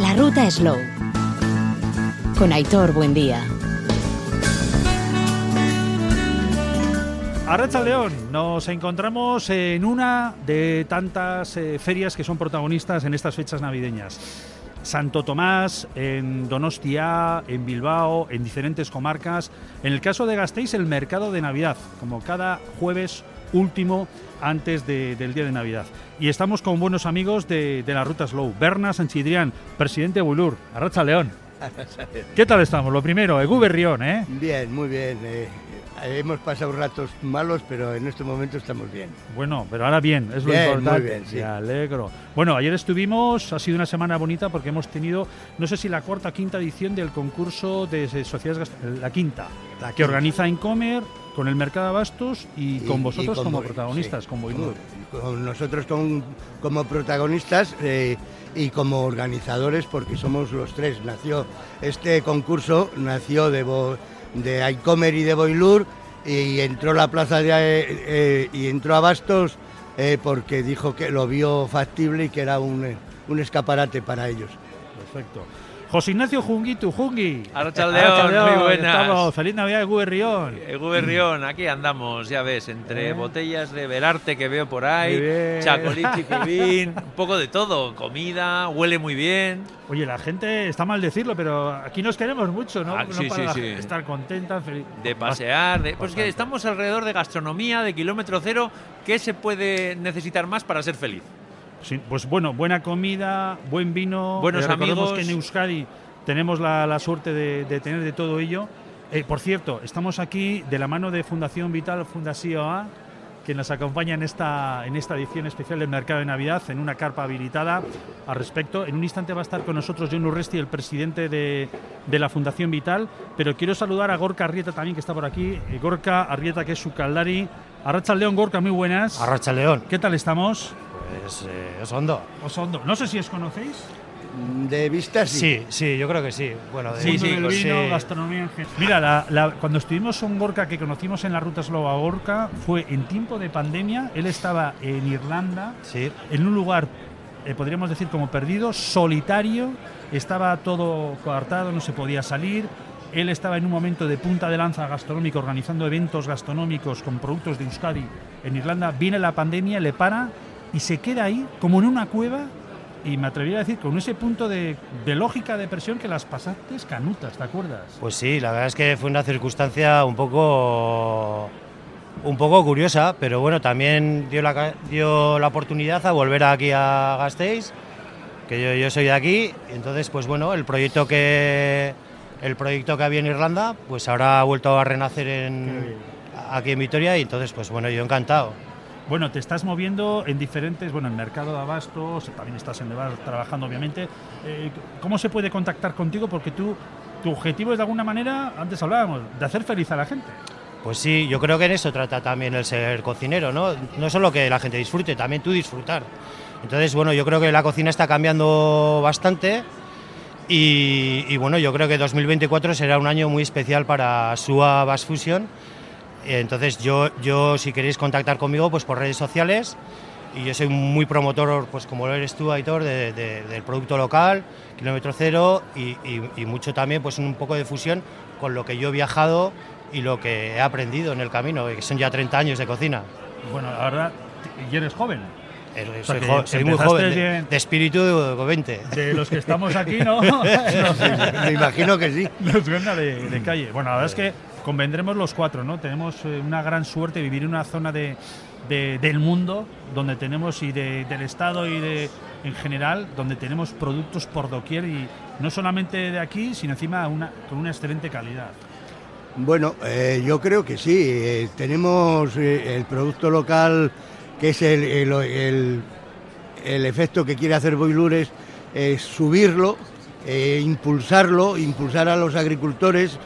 La ruta Slow. Con Aitor Buendía. Arracha León, nos encontramos en una de tantas eh, ferias que son protagonistas en estas fechas navideñas. Santo Tomás, en Donostia, en Bilbao, en diferentes comarcas. En el caso de Gasteiz, el mercado de Navidad, como cada jueves último antes del día de Navidad. Y estamos con buenos amigos de, la Ruta Slow. Berna Sanchidrián, presidente de Bulur. Arracha León. ¿Qué tal estamos? Lo primero, Egu Berrión, ¿eh? Bien, muy bien. Eh, hemos pasado ratos malos, pero en este momento estamos bien. Bueno, pero ahora bien, es lo importante. Muy bien, sí. Me alegro. Bueno, ayer estuvimos, ha sido una semana bonita porque hemos tenido, no sé si la cuarta o quinta edición del concurso de sociedades, la quinta, la que organiza Incomer con el mercado de abastos y, con vosotros como protagonistas, con Con nosotros como protagonistas eh, y como organizadores, porque somos los tres. Nació este concurso nació de de Aicomer y de Boilur y entró la plaza de, eh, eh, y entró a Bastos eh, porque dijo que lo vio factible y que era un, un escaparate para ellos. Perfecto. José Ignacio Junguitu, Jungi. Arrachaldeón, muy buenas. Estamos. Feliz Navidad de Guberrión. Guberrión, aquí andamos, ya ves, entre botellas de Belarte que veo por ahí, chacolichi, un poco de todo, comida, huele muy bien. Oye, la gente, está mal decirlo, pero aquí nos queremos mucho, ¿no? Ah, sí, sí, sí. Estar contenta, feliz. De pasear, de, pues que estamos alrededor de gastronomía, de kilómetro cero. ¿Qué se puede necesitar más para ser feliz? Pues bueno, buena comida, buen vino. Buenos eh, amigos. que en Euskadi tenemos la, suerte de, tener de todo ello. Eh, por cierto, estamos aquí de la mano de Fundación Vital Fundación A, que nos acompaña en esta, en esta edición especial del Mercado de Navidad, en una carpa habilitada al respecto. En un instante va a estar con nosotros John Urresti, el presidente de, de la Fundación Vital, pero quiero saludar a Gorka Arrieta también, que está por aquí. Eh, Gorka Arrieta, que es su caldari. Arracha León, Gorka, muy buenas. Arracha León. ¿Qué tal estamos? es eh, Osondo. Osondo. No sé si os conocéis. De vista sí. Sí, sí, yo creo que sí. Bueno, de sí, sí, pues vino, gastronomía en general. Mira, cuando estuvimos en Gorka, que conocimos en la ruta Slova Gorka, fue en tiempo de pandemia. Él estaba en Irlanda, sí. en un lugar, eh, podríamos decir, como perdido, solitario. Estaba todo coartado, no se podía salir. Él estaba en un momento de punta de lanza gastronómico, organizando eventos gastronómicos con productos de Euskadi en Irlanda. Viene la pandemia, le para y se queda ahí como en una cueva y me atrevería a decir con ese punto de, lógica de presión que las pasaste canutas, ¿te acuerdas? Pues sí, la verdad es que fue una circunstancia un poco un poco curiosa, pero bueno, también dio la, dio la oportunidad a volver aquí a Gasteiz, que yo, yo soy de aquí, entonces pues bueno, el proyecto que el proyecto que había en Irlanda, pues ahora ha vuelto a renacer en, aquí en Vitoria y entonces pues bueno, yo encantado. Bueno, te estás moviendo en diferentes, bueno, en el mercado de abastos, también estás en Nevar trabajando, obviamente. Eh, ¿Cómo se puede contactar contigo? Porque tú, tu objetivo es de alguna manera, antes hablábamos, de hacer feliz a la gente. Pues sí, yo creo que en eso trata también el ser cocinero, ¿no? No solo que la gente disfrute, también tú disfrutar. Entonces, bueno, yo creo que la cocina está cambiando bastante y, y bueno, yo creo que 2024 será un año muy especial para SUA Bass Fusion entonces yo, yo si queréis contactar conmigo, pues por redes sociales. Y yo soy muy promotor, pues como lo eres tú, Aitor, del producto local, kilómetro cero y, mucho también, pues un poco de fusión con lo que yo he viajado y lo que he aprendido en el camino, que son ya 30 años de cocina. Bueno, la verdad, ¿y eres joven? Soy, muy joven, de, espíritu de 20. De los que estamos aquí, ¿no? me imagino que sí. Nos de, de calle. Bueno, la verdad es que convendremos los cuatro, ¿no? Tenemos eh, una gran suerte de vivir en una zona de, del mundo donde tenemos y del Estado y de en general donde tenemos productos por doquier y no solamente de aquí, sino encima una, con una excelente calidad. Bueno, eh, yo creo que sí. Eh, tenemos el producto local que es el, el, el, efecto que quiere hacer Boilures, es subirlo, impulsarlo, impulsar a los agricultores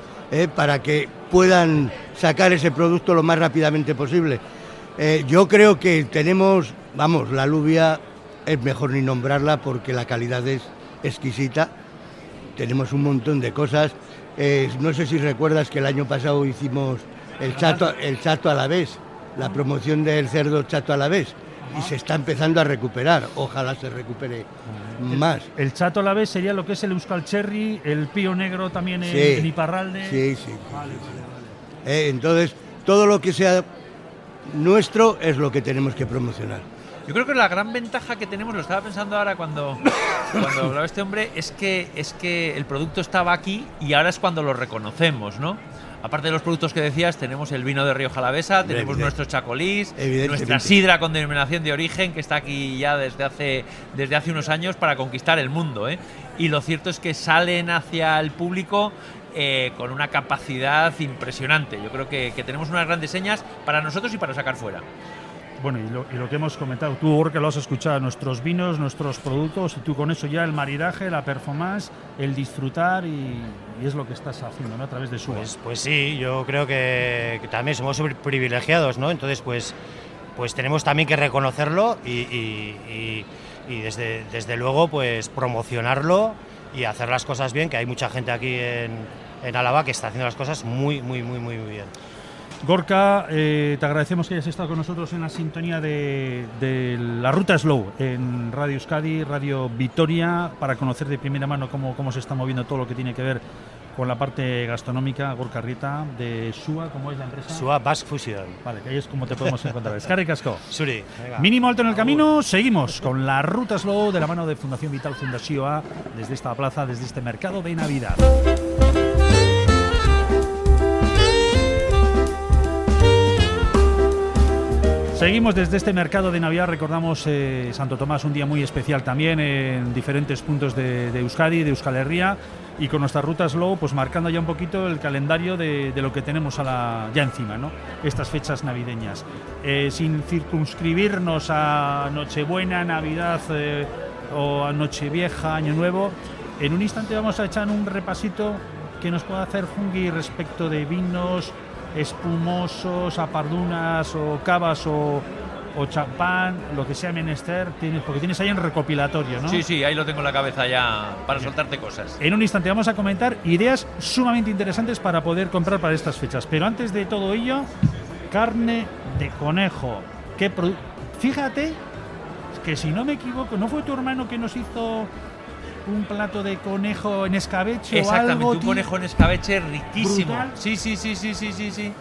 para que puedan sacar ese producto lo más rápidamente posible. Eh, yo creo que tenemos, vamos, la alubia es mejor ni nombrarla porque la calidad es exquisita. Tenemos un montón de cosas. Eh, no sé si recuerdas que el año pasado hicimos el chato, el chato a la vez, la promoción del cerdo chato a la vez. y se está empezando a recuperar. Ojalá se recupere más. El chato a la vez sería lo que es el Euskal Cherry, el pío negro también en, Sí. en Iparralde. Sí, sí. Vale, vale, vale. Eh, entonces, todo lo que sea nuestro es lo que tenemos que promocionar. Yo creo que la gran ventaja que tenemos, lo estaba pensando ahora cuando, cuando hablaba este hombre, es que, es que el producto estaba aquí y ahora es cuando lo reconocemos, ¿no? Aparte de los productos que decías, tenemos el vino de Río Jalavesa, tenemos Evidente- nuestro chacolís, nuestra sidra con denominación de origen, que está aquí ya desde hace, desde hace unos años para conquistar el mundo. ¿eh? Y lo cierto es que salen hacia el público eh, con una capacidad impresionante. Yo creo que, que tenemos unas grandes señas para nosotros y para sacar fuera. Bueno, y lo, que hemos comentado, tú porque lo has escuchado, nuestros vinos, nuestros productos, y tú con eso ya el maridaje, la performance, el disfrutar y, es lo que estás haciendo ¿no? a través de su Pues, pues sí, yo creo que, también somos privilegiados, ¿no? Entonces, pues, pues tenemos también que reconocerlo y, desde, desde luego, pues promocionarlo y hacer las cosas bien, que hay mucha gente aquí en, en Álava que está haciendo las cosas muy, muy, muy, muy bien. Gorka, eh, te agradecemos que hayas estado con nosotros en la sintonía de, de la Ruta Slow en Radio Euskadi, Radio Vitoria, para conocer de primera mano cómo, cómo se está moviendo todo lo que tiene que ver con la parte gastronómica, Gorka Rita, de SUA, ¿cómo es la empresa? Sua Basque Fusion. Vale, que ahí es como te podemos encontrar. Escarre Casco. Suri, venga. Mínimo alto en el camino, seguimos con la Ruta Slow de la mano de Fundación Vital Fundación desde esta plaza, desde este mercado de Navidad. Seguimos desde este mercado de Navidad, recordamos eh, Santo Tomás, un día muy especial también en diferentes puntos de, de Euskadi, de Euskal Herria, y con nuestra ruta Slow, pues marcando ya un poquito el calendario de, de lo que tenemos a la, ya encima, ¿no? Estas fechas navideñas. Eh, sin circunscribirnos a Nochebuena, Navidad eh, o a Nochevieja, Año Nuevo, en un instante vamos a echar un repasito que nos pueda hacer Fungi respecto de vinos, espumosos, apardunas o cavas o, o champán, lo que sea menester, tienes, porque tienes ahí en recopilatorio, ¿no? Sí, sí, ahí lo tengo en la cabeza ya para soltarte cosas. En un instante vamos a comentar ideas sumamente interesantes para poder comprar para estas fechas. Pero antes de todo ello, carne de conejo. ¿Qué produ- Fíjate que si no me equivoco, ¿no fue tu hermano que nos hizo un plato de conejo en escabeche o Exactamente, algo? un tío? conejo en escabeche riquísimo. Brutal. Sí, sí, sí, sí, sí, sí, sí.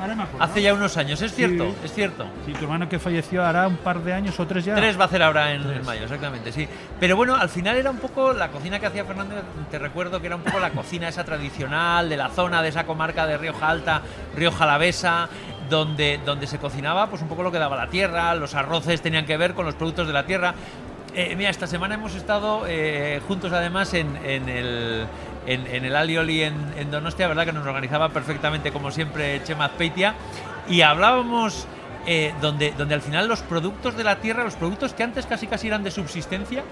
Ahora me acuerdo. Hace ya unos años, es cierto, Sí. es cierto. Sí, tu hermano que falleció hará un par de años o tres ya. Tres va a hacer ahora en, mayo, exactamente, sí. Pero bueno, al final era un poco la cocina que hacía Fernando, te recuerdo que era un poco la cocina esa tradicional de la zona, de esa comarca de Rioja Alta, Rioja Alavesa, donde, donde se cocinaba pues un poco lo que daba la tierra, los arroces tenían que ver con los productos de la tierra. Eh, mira, esta semana hemos estado eh, juntos además en, el, en, en el Alioli en, Donostia, ¿verdad? Que nos organizaba perfectamente, como siempre, Chema Azpeitia. Y hablábamos eh, donde, donde al final los productos de la tierra, los productos que antes casi casi eran de subsistencia,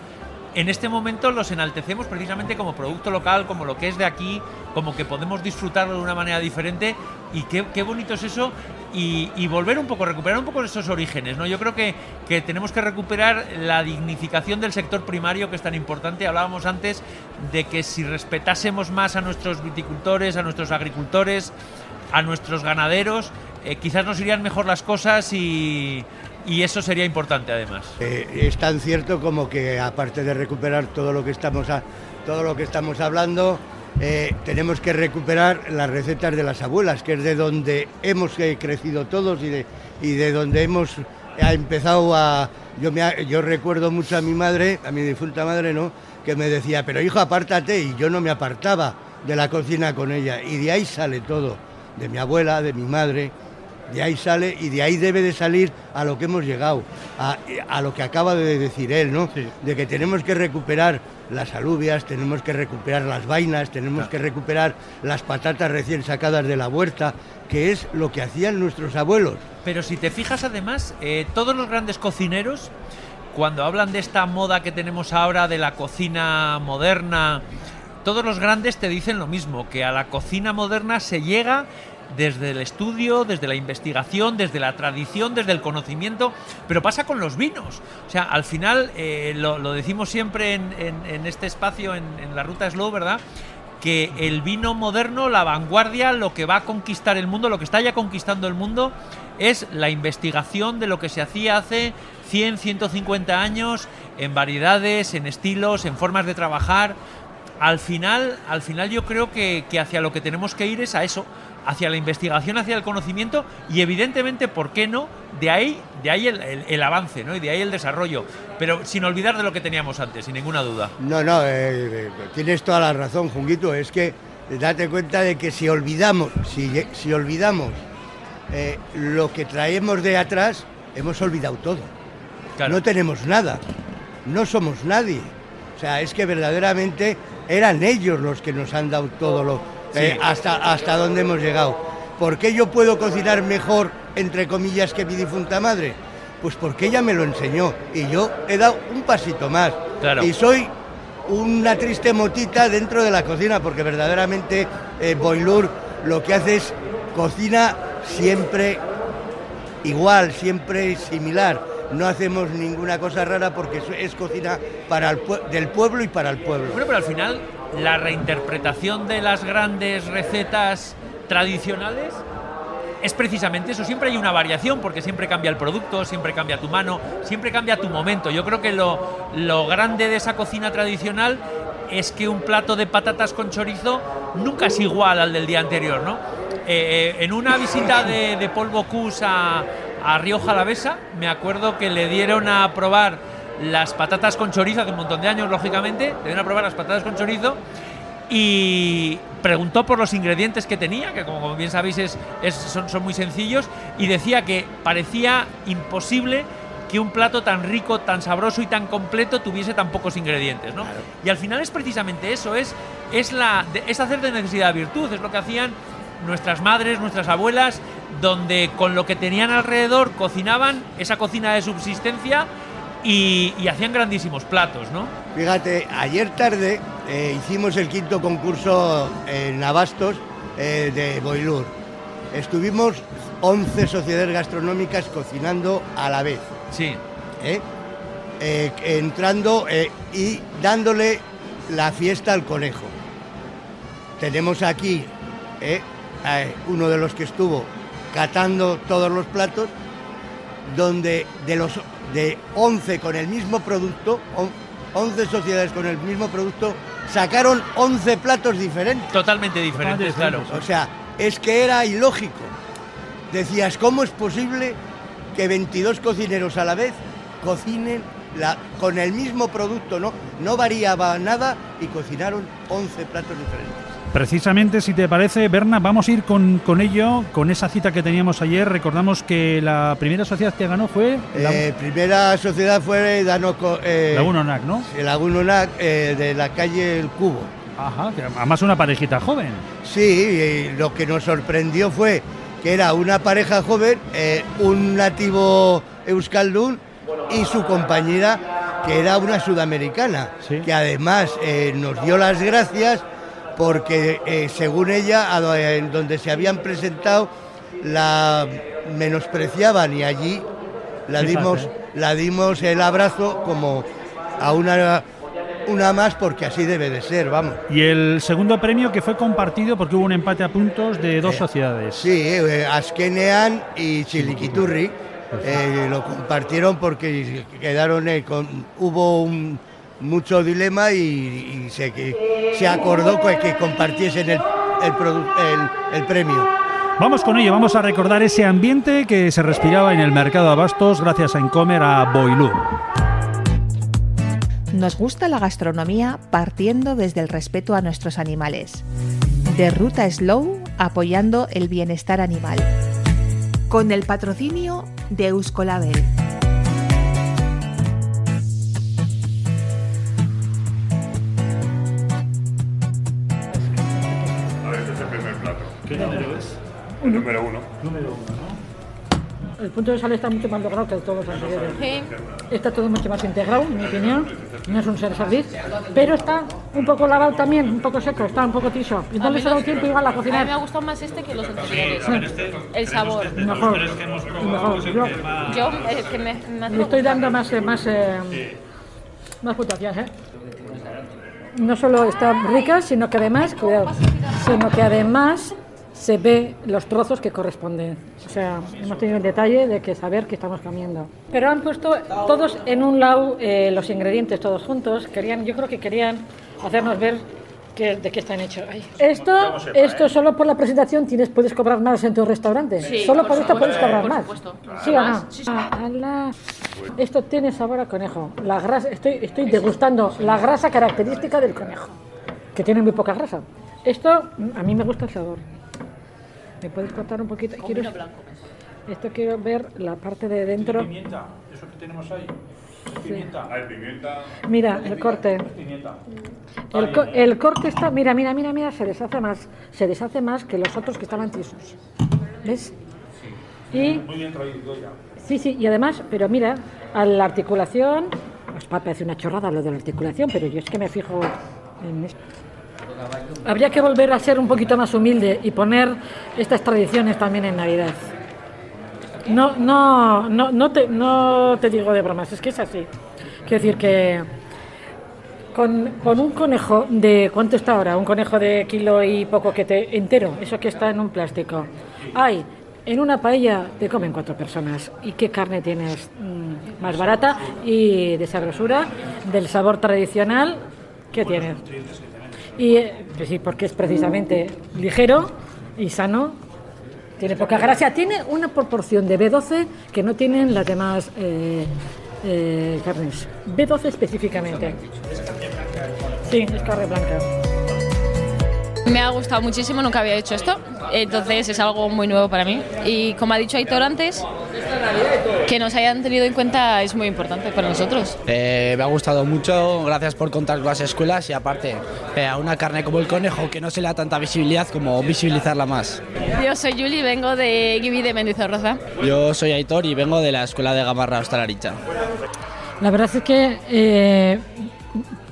en este momento los enaltecemos precisamente como producto local, como lo que es de aquí, como que podemos disfrutarlo de una manera diferente. Y qué, bonito es eso. Y, volver un poco, recuperar un poco esos orígenes. ¿no? Yo creo que, que tenemos que recuperar la dignificación del sector primario, que es tan importante. Hablábamos antes de que si respetásemos más a nuestros viticultores, a nuestros agricultores, a nuestros ganaderos, eh, quizás nos irían mejor las cosas y, eso sería importante además. Eh, es tan cierto como que aparte de recuperar todo lo que estamos, todo lo que estamos hablando, eh, tenemos que recuperar las recetas de las abuelas, que es de donde hemos eh, crecido todos y de, y de donde hemos ha empezado a... Yo, me, yo recuerdo mucho a mi madre, a mi difunta madre, ¿no? Que me decía, pero hijo, apártate, y yo no me apartaba de la cocina con ella, y de ahí sale todo, de mi abuela, de mi madre, de ahí sale y de ahí debe de salir a lo que hemos llegado, a, a lo que acaba de decir él, ¿no? Sí. De que tenemos que recuperar las alubias, tenemos que recuperar las vainas, tenemos que recuperar las patatas recién sacadas de la huerta, que es lo que hacían nuestros abuelos. Pero si te fijas además, eh, todos los grandes cocineros, cuando hablan de esta moda que tenemos ahora de la cocina moderna, todos los grandes te dicen lo mismo, que a la cocina moderna se llega desde el estudio, desde la investigación, desde la tradición, desde el conocimiento, pero pasa con los vinos. O sea, al final, eh, lo, decimos siempre en, este espacio, en, la ruta Slow, ¿verdad? que el vino moderno, la vanguardia, lo que va a conquistar el mundo, lo que está ya conquistando el mundo, es la investigación de lo que se hacía hace 100, 150 años en variedades, en estilos, en formas de trabajar. Al final, al final yo creo que hacia lo que tenemos que ir es a eso, hacia la investigación, hacia el conocimiento y evidentemente, ¿por qué no? De ahí, de ahí el, el- el avance, ¿no? Y de ahí el desarrollo, pero sin olvidar de lo que teníamos antes, sin ninguna duda. No, no, eh, eh, tienes toda la razón, Junguito. Es que date cuenta de que si olvidamos, si, si olvidamos eh, lo que traemos de atrás, hemos olvidado todo. Claro. No tenemos nada, no somos nadie. O sea, es que verdaderamente eran ellos los que nos han dado todo lo eh, hasta hasta donde hemos llegado. ¿Por qué yo puedo cocinar mejor entre comillas que mi difunta madre? Pues porque ella me lo enseñó y yo he dado un pasito más. Claro. Y soy una triste motita dentro de la cocina porque verdaderamente eh, Boilur lo que hace es cocina siempre igual, siempre similar. No hacemos ninguna cosa rara porque es, es cocina para el pue- del pueblo y para el pueblo. Bueno, pero al final la reinterpretación de las grandes recetas tradicionales es precisamente eso. Siempre hay una variación porque siempre cambia el producto, siempre cambia tu mano, siempre cambia tu momento. Yo creo que lo, lo grande de esa cocina tradicional es que un plato de patatas con chorizo nunca es igual al del día anterior, ¿no? Eh, eh, en una visita de, Polvo Cus a, a Río Jalavesa, me acuerdo que le dieron a probar las patatas con chorizo hace un montón de años, lógicamente, le dieron a probar las patatas con chorizo. Y preguntó por los ingredientes que tenía, que como bien sabéis es, es- son, son muy sencillos, y decía que parecía imposible que un plato tan rico, tan sabroso y tan completo tuviese tan pocos ingredientes, ¿no? Y al final es precisamente eso, es, es, la, es hacer de necesidad virtud, es lo que hacían nuestras madres, nuestras abuelas, donde con lo que tenían alrededor cocinaban esa cocina de subsistencia y, y hacían grandísimos platos, ¿no? Fíjate, ayer tarde eh, hicimos el quinto concurso en Abastos eh, de Boilur. Estuvimos 11 sociedades gastronómicas cocinando a la vez. Sí. ¿eh? Entrando y dándole la fiesta al conejo. Tenemos aquí uno de los que estuvo catando todos los platos, donde de los de 11 con el mismo producto, on- 11 sociedades con el mismo producto, sacaron 11 platos diferentes. Totalmente diferentes, claro. O sea, es que era ilógico. Decías, ¿cómo es posible que 22 cocineros a la vez cocinen la- con el mismo producto? No, no variaba nada y cocinaron 11 platos diferentes. Precisamente, si te parece, Berna, vamos a ir con, con ello, con esa cita que teníamos ayer. Recordamos que la primera sociedad que ganó fue la, Eh, primera sociedad fue Danoco, eh, Laguna Onac, ¿no? Laguna Onac, eh, de la calle El Cubo. Ajá, que además una parejita joven. Sí, y lo que nos sorprendió fue que era una pareja joven, eh, un nativo euskaldun y su compañera, que era una sudamericana, Sí. que además eh, nos dio las gracias porque, eh, según ella, en donde se habían presentado, la menospreciaban y allí la dimos, la dimos el abrazo como a una, una más porque así debe de ser, vamos. Y el segundo premio que fue compartido porque hubo un empate a puntos de dos Eh, sociedades. Sí, eh, Askenean y Chiliquiturri eh, lo compartieron porque quedaron con, hubo un, mucho dilema y, y se, que, se acordó que, que compartiesen el, el, produ- el- el premio. Vamos con ello, vamos a recordar ese ambiente que se respiraba en el mercado de abastos gracias a Encomer a Boilú. Nos gusta la gastronomía partiendo desde el respeto a nuestros animales. De Ruta Slow apoyando el bienestar animal. Con el patrocinio de Euskolabel. El número uno. El punto de sal está mucho más logrado que todos los anteriores. Está todo mucho más integrado, en mi opinión. No es un ser serviz, pero está un poco lavado también, un poco seco, está un poco tiso. Y no les ha dado tiempo igual a A mí me ha cocinar. gustado más este que los anteriores. El sabor. Mejor, mejor. Yo Yo, eh, que me, me hace le estoy dando más, eh, más, eh, más puntuación, ¿eh? no solo está rica, sino que además, cuidado, sino que además se ve los trozos que corresponden. O sea, hemos tenido el detalle de que saber qué estamos comiendo. Pero han puesto todos en un lado eh, los ingredientes todos juntos. Querían, yo creo que querían hacernos ver que- de qué están hechos. Ay. Esto, esto solo por la presentación tienes, puedes cobrar más en tu restaurante. Sí, solo por por esto puedes cobrar por más. ¿Sí o no? Más, sí, sí. Ah. Esto tiene sabor a conejo. La grasa, estoy, estoy degustando la grasa característica del conejo, que tiene muy poca grasa. Esto, a mí me gusta el sabor. ¿Me puedes cortar un poquito? Quiero, esto quiero ver la parte de dentro. Pimienta, eso que tenemos ahí. Sí. Pimienta. Hay pimienta. Mira, el corte. Pimienta. El, co- el corte está, mira, mira, mira, mira, se deshace más, se deshace más que los otros que estaban tiesos. ¿Ves? Y Muy bien traído ya. sí, sí, y además, pero mira, a la articulación, os parece una chorrada lo de la articulación, pero yo es que me fijo en esto. Habría que volver a ser un poquito más humilde y poner estas tradiciones también en Navidad. No, no, no, no te, no te digo de bromas, es que es así. Quiero decir que con, con un conejo de ¿cuánto está ahora? Un conejo de kilo y poco que te entero, eso que está en un plástico. Hay en una paella te comen cuatro personas. ¿Y qué carne tienes mm, más barata y de sabrosura, del sabor tradicional? ¿Qué tienes? Y eh, pues sí, porque es precisamente ligero y sano. Tiene poca grasa. Tiene una proporción de B12 que no tienen las demás eh, eh, carnes. B12 específicamente. Sí, es carne blanca. Me ha gustado muchísimo, nunca había hecho esto, entonces es algo muy nuevo para mí. Y como ha dicho Aitor antes, que nos hayan tenido en cuenta es muy importante para nosotros. Eh, me ha gustado mucho, gracias por contar con las escuelas y aparte eh, a una carne como el conejo que no se le da tanta visibilidad como visibilizarla más. Yo soy Juli, vengo de Gibi de Mendizorroza. Yo soy Aitor y vengo de la escuela de Gamarra Hostalaricha. La verdad es que eh,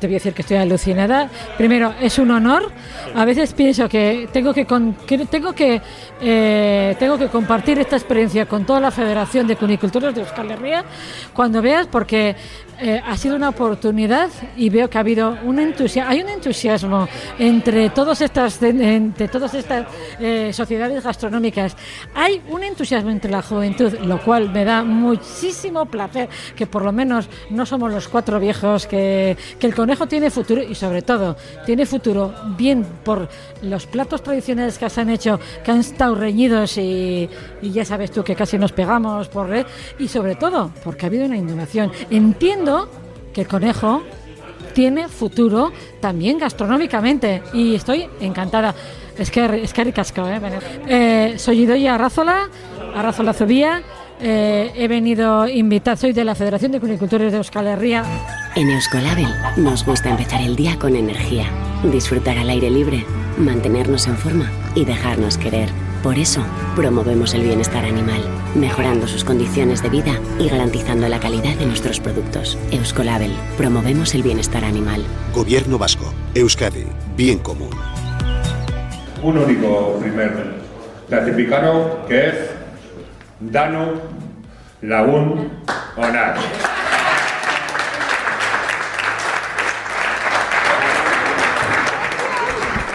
te voy a decir que estoy alucinada. Primero, es un honor. A veces pienso que tengo que, con- que tengo que eh, tengo que compartir esta experiencia con toda la Federación de Cunicultores de Euskal Herria cuando veas porque eh, ha sido una oportunidad y veo que ha habido un entusiasmo, hay un entusiasmo entre todas estas entre todas estas eh, sociedades gastronómicas. Hay un entusiasmo entre la juventud, lo cual me da muchísimo placer que por lo menos no somos los cuatro viejos que, que el conejo tiene futuro y sobre todo tiene futuro bien por los platos tradicionales que se han hecho, que han estado reñidos y, ya sabes tú que casi nos pegamos por red y sobre todo porque ha habido una innovación. Entiendo que el conejo tiene futuro también gastronómicamente y estoy encantada. Es que es que ricasco, ¿eh? Eh, soy Idoia Arrázola, Arrázola Zubía. Eh, he venido invitada, soy de la Federación de Cunicultores de Euskal Herria. En Euskolabel nos gusta empezar el día con energía, disfrutar al aire libre, mantenernos en forma y dejarnos querer. Por eso, promovemos el bienestar animal, mejorando sus condiciones de vida y garantizando la calidad de nuestros productos. Euskolabel, promovemos el bienestar animal. Gobierno vasco. Euskadi. Bien común. Un único primer clasificado que es Dano Lagún Onar.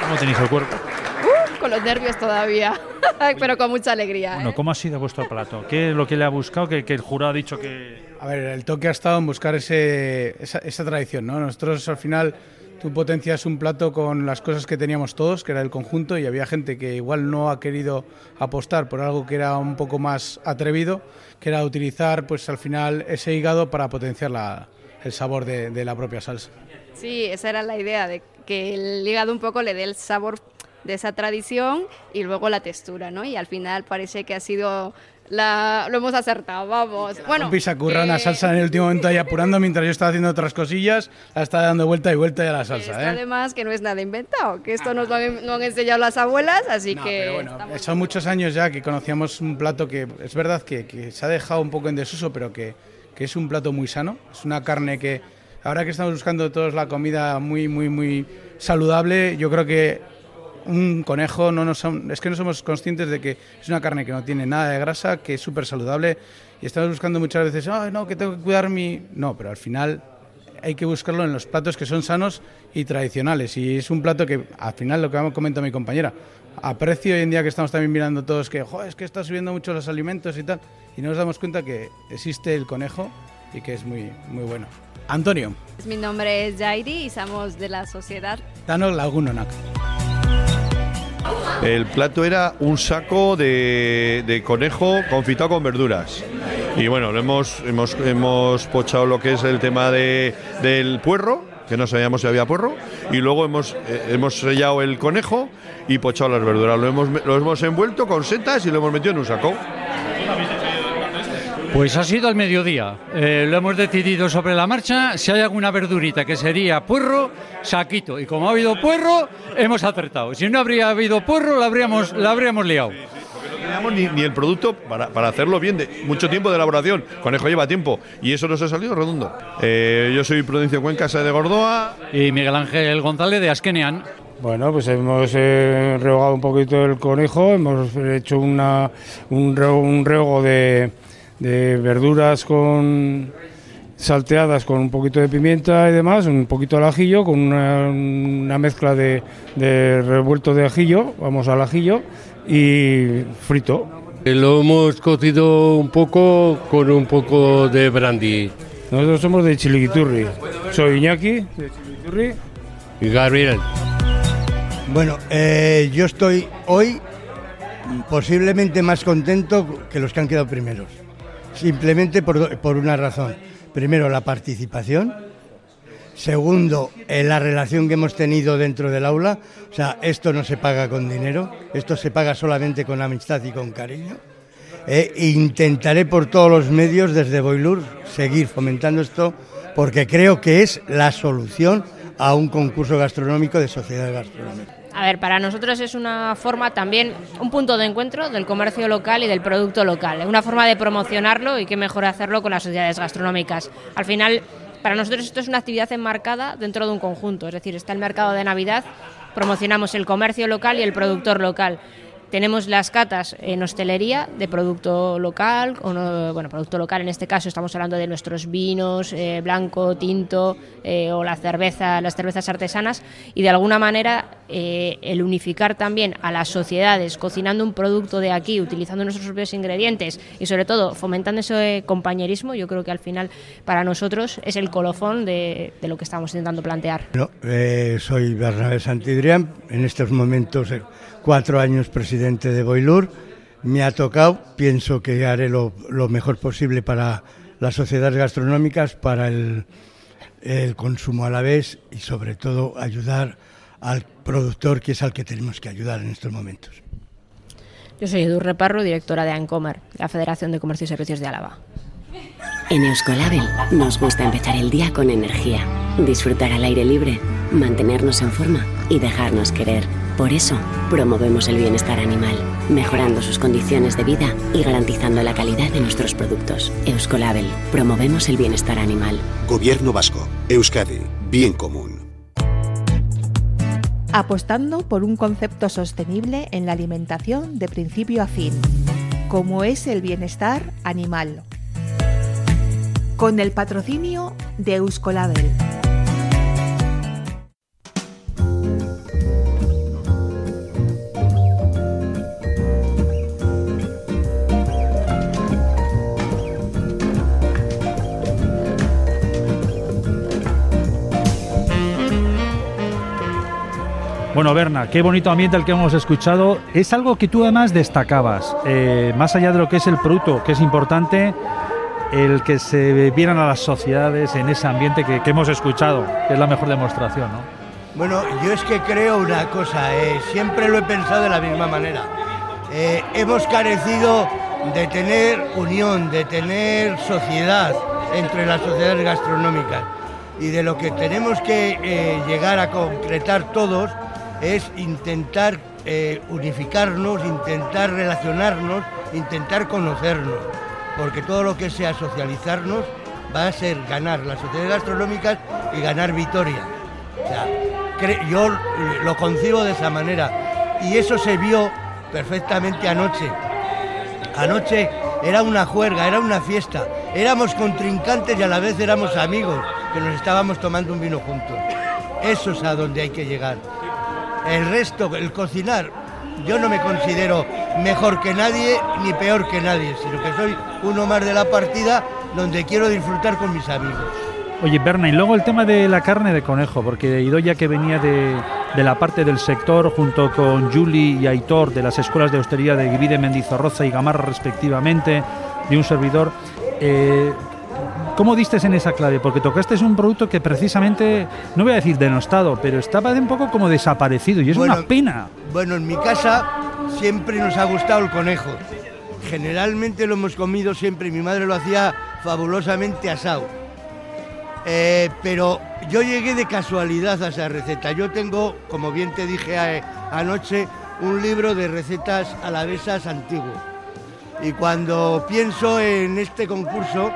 ¿Cómo tenéis el cuerpo? Uh, con los nervios todavía, pero con mucha alegría. Bueno, ¿eh? ¿cómo ha sido vuestro plato? ¿Qué es lo que le ha buscado? Que, que el jurado ha dicho que. A ver, el toque ha estado en buscar ese, esa, esa tradición, ¿no? Nosotros al final, tú potencias un plato con las cosas que teníamos todos, que era el conjunto, y había gente que igual no ha querido apostar por algo que era un poco más atrevido, que era utilizar, pues al final, ese hígado para potenciar el sabor de, de la propia salsa. Sí, esa era la idea, de que el hígado un poco le dé el sabor de esa tradición y luego la textura, ¿no? Y al final parece que ha sido la... lo hemos acertado, vamos. Bueno, ocurra una que- salsa en el último momento ahí apurando mientras yo estaba haciendo otras cosillas, la estaba dando vuelta y vuelta ya la salsa, ¿eh? además que no es nada inventado, que esto nos lo han, nos han enseñado las abuelas, así que... estamos- Son muchos años ya que conocíamos un plato que es verdad que, que se ha dejado un poco en desuso, pero que, que es un plato muy sano. Es una carne que, ahora que estamos buscando todos la comida muy, muy, muy saludable, yo creo que un conejo no nos es que no somos conscientes de que es una carne que no tiene nada de grasa, que es súper saludable y estamos buscando muchas veces, "Ay, no, que tengo que cuidar mi... No, pero al final hay que buscarlo en los platos que son sanos y tradicionales. Y es un plato que, al final, lo que comenta mi compañera, aprecio hoy en día que estamos también mirando todos que, es que está subiendo mucho los alimentos y tal, y nos damos cuenta que existe el conejo y que es muy, muy bueno. Antonio. Mi nombre es Jairi y somos de la sociedad Tano Lagunonac. El plato era un saco de, conejo confitado con verduras. Y bueno, hemos, hemos, hemos pochado lo que es el tema de, del puerro, que no sabíamos si había puerro, y luego hemos, eh, hemos sellado el conejo y pochado las verduras. Lo hemos, lo hemos envuelto con setas y lo hemos metido en un saco. Pues ha sido al mediodía. Eh, lo hemos decidido sobre la marcha. Si hay alguna verdurita que sería puerro, saquito. Y como ha habido puerro, hemos acertado. Si no habría habido puerro, la habríamos, la habríamos liado. No teníamos ni, ni, el producto para, para, hacerlo bien, de mucho tiempo de elaboración. Conejo lleva tiempo y eso nos ha salido redondo. Eh, yo soy Prudencio Cuencasa de Gordoa. Y Miguel Ángel González de Asquenean. Bueno, pues hemos eh, rehogado un poquito el conejo, hemos hecho una, un, un rehog de, de verduras con salteadas con un poquito de pimienta y demás, un poquito de ajillo, con una, mezcla de, revuelto de ajillo, vamos al ajillo, y frito. Eh, lo hemos cocido un poco con un poco de brandy. Nosotros somos de Chiliquiturri. Soy Iñaki, de Chiliquiturri. Y Gabriel. Bueno, eh, yo estoy hoy posiblemente más contento que los que han quedado primeros. Simplemente por, una razón. Primero, la participación. Segundo, la relación que hemos tenido dentro del aula. O sea, esto no se paga con dinero, esto se paga solamente con amistad y con cariño. Eh, intentaré por todos los medios desde Boilur seguir fomentando esto porque creo que es la solución a un concurso gastronómico de sociedad gastronómica. A ver, para nosotros es una forma también, un punto de encuentro del comercio local y del producto local. Una forma de promocionarlo y qué mejor hacerlo con las sociedades gastronómicas. Al final, para nosotros esto es una actividad enmarcada dentro de un conjunto. Es decir, está el mercado de Navidad, promocionamos el comercio local y el productor local. Tenemos las catas en hostelería de producto local, o bueno, producto local en este caso estamos hablando de nuestros vinos, eh, blanco, tinto eh, o la cerveza, las cervezas artesanas y de alguna manera eh, el unificar también a las sociedades cocinando un producto de aquí, utilizando nuestros propios ingredientes y sobre todo fomentando ese compañerismo, yo creo que al final para nosotros es el colofón de lo que estamos intentando plantear. soy Bernabé Santidrián, en estos momentos cuatro años presidente de Boilur. Me ha tocado, pienso que haré lo, mejor posible para las sociedades gastronómicas, para el, consumo a la vez y sobre todo ayudar al productor, que es al que tenemos que ayudar en estos momentos. Yo soy Edu Reparro, directora de ANCOMER, la Federación de Comercio y Servicios de Álava. En Euskolabel nos gusta empezar el día con energía, disfrutar al aire libre, mantenernos en forma y dejarnos querer. Por eso, promovemos el bienestar animal, mejorando sus condiciones de vida y garantizando la calidad de nuestros productos. Euskolabel, promovemos el bienestar animal. Gobierno Vasco, Euskadi, bien común. Apostando por un concepto sostenible en la alimentación de principio a fin, como es el bienestar animal. Con el patrocinio de Euskolabel. Bueno, Berna, qué bonito ambiente el que hemos escuchado. Es algo que tú además destacabas, eh, más allá de lo que es el producto, que es importante, el que se vieran a las sociedades en ese ambiente que, hemos escuchado, que es la mejor demostración, ¿no? Bueno, yo es que creo una cosa, eh, siempre lo he pensado de la misma manera. Eh, hemos carecido de tener unión, de tener sociedad entre las sociedades gastronómicas y de lo que tenemos que llegar a concretar todos es intentar eh, unificarnos, intentar relacionarnos, intentar conocernos, porque todo lo que sea socializarnos va a ser ganar las sociedades gastronómicas y ganar Vitoria. yo lo concibo de esa manera y eso se vio perfectamente anoche. Anoche era una juerga, era una fiesta, éramos contrincantes y a la vez éramos amigos que nos estábamos tomando un vino juntos. Eso es a donde hay que llegar. El resto, el cocinar, yo no me considero mejor que nadie ni peor que nadie, sino que soy uno más de la partida donde quiero disfrutar con mis amigos. Oye, Berna, y luego el tema de la carne de conejo, porque Idoya que venía de, la parte del sector, junto con Juli y Aitor de las escuelas de hostería de Guivide, Mendizorroza y Gamarra respectivamente, de un servidor, eh, ¿cómo diste en esa clave? Porque tocaste un producto que precisamente, no voy a decir denostado, pero estaba de un poco como desaparecido y es Bueno, una pena. Bueno, en mi casa siempre nos ha gustado el conejo. Generalmente lo hemos comido siempre, mi madre lo hacía fabulosamente asado. Eh, pero yo llegué de casualidad a esa receta. Yo tengo, como bien te dije a- anoche, un libro de recetas alavesas antiguo. Y cuando pienso en este concurso,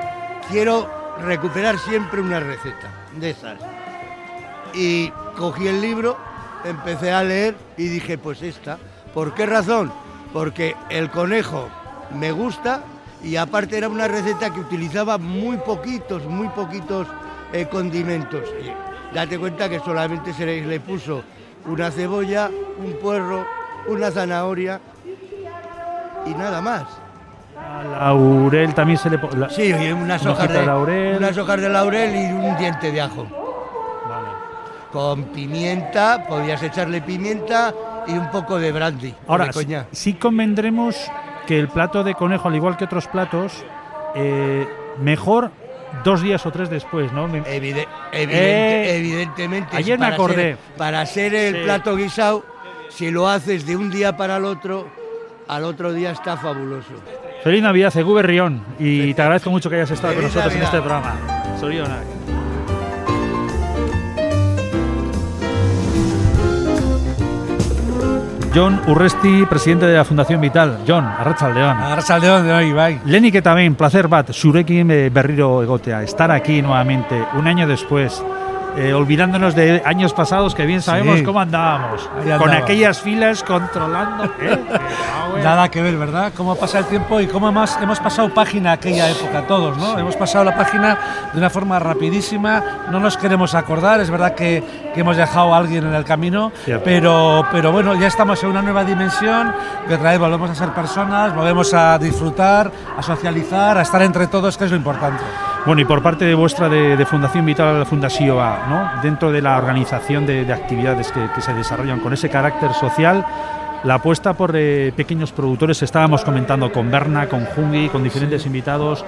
quiero recuperar siempre una receta de esas. Y cogí el libro, empecé a leer y dije, pues esta. ¿Por qué razón? Porque el conejo me gusta y aparte era una receta que utilizaba muy poquitos, muy poquitos eh, condimentos. Date cuenta que solamente se le puso una cebolla, un puerro, una zanahoria y nada más. Laurel también se le po- la- Sí, y unas una hojas de, laurel. unas hojas de laurel y un diente de ajo. Con pimienta, podías echarle pimienta y un poco de brandy. Ahora, de sí, coñac. sí convendremos que el plato de conejo, al igual que otros platos, eh, mejor dos días o tres después, ¿no? Evide- Eh, evidente- evidentemente. ayer me acordé. ser- para ser el Sí. plato guisado, si lo haces de un día para el otro, al otro día está fabuloso. Feliz Navidad, Egu Berrión, y te agradezco mucho que hayas estado con nosotros Navidad. en este programa. Zorionak. John Urresti, presidente de la Fundación Vital. John, Arratsaldeon. Arratsaldeon, bai, bai. Lenik eta behin, placer bat, zurekin berriro egotea, estar aquí nuevamente, un año después, eh, olvidándonos de años pasados que bien sabemos Sí. cómo andábamos, con aquellas filas controlando. ¿eh? Nada que ver, ¿verdad? Cómo pasa el tiempo y cómo más hemos pasado página aquella época todos, ¿no? Hemos pasado la página de una forma rapidísima, no nos queremos acordar, es verdad que, que hemos dejado a alguien en el camino, Cierto. pero, pero bueno, ya estamos en una nueva dimensión, que otra vez volvemos a ser personas, volvemos a disfrutar, a socializar, a estar entre todos, que es lo importante. Bueno, y por parte de vuestra de, de Fundación Vital a la Fundación A, ¿no? dentro de la organización de, de actividades que, que se desarrollan con ese carácter social, la apuesta por eh, pequeños productores, estábamos comentando con Berna, con Jungi, con diferentes invitados.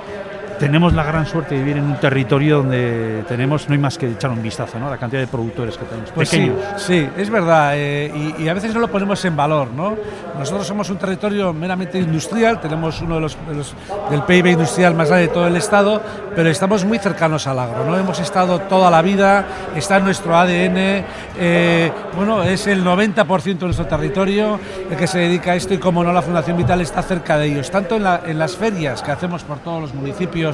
Tenemos la gran suerte de vivir en un territorio donde tenemos, no hay más que echar un vistazo, ¿no? La cantidad de productores que tenemos, Pues sí, pequeños. sí, es verdad, eh, y, y a veces no lo ponemos en valor, ¿no? Nosotros somos un territorio meramente industrial, tenemos uno de los, de los- del PIB industrial más grande de todo el estado, pero estamos muy cercanos al agro, ¿no? Hemos estado toda la vida, está en nuestro ADN, eh, bueno, es el 90% de nuestro territorio el que se dedica a esto y como no la Fundación Vital está cerca de ellos, tanto en, la- en las ferias que hacemos por todos los municipios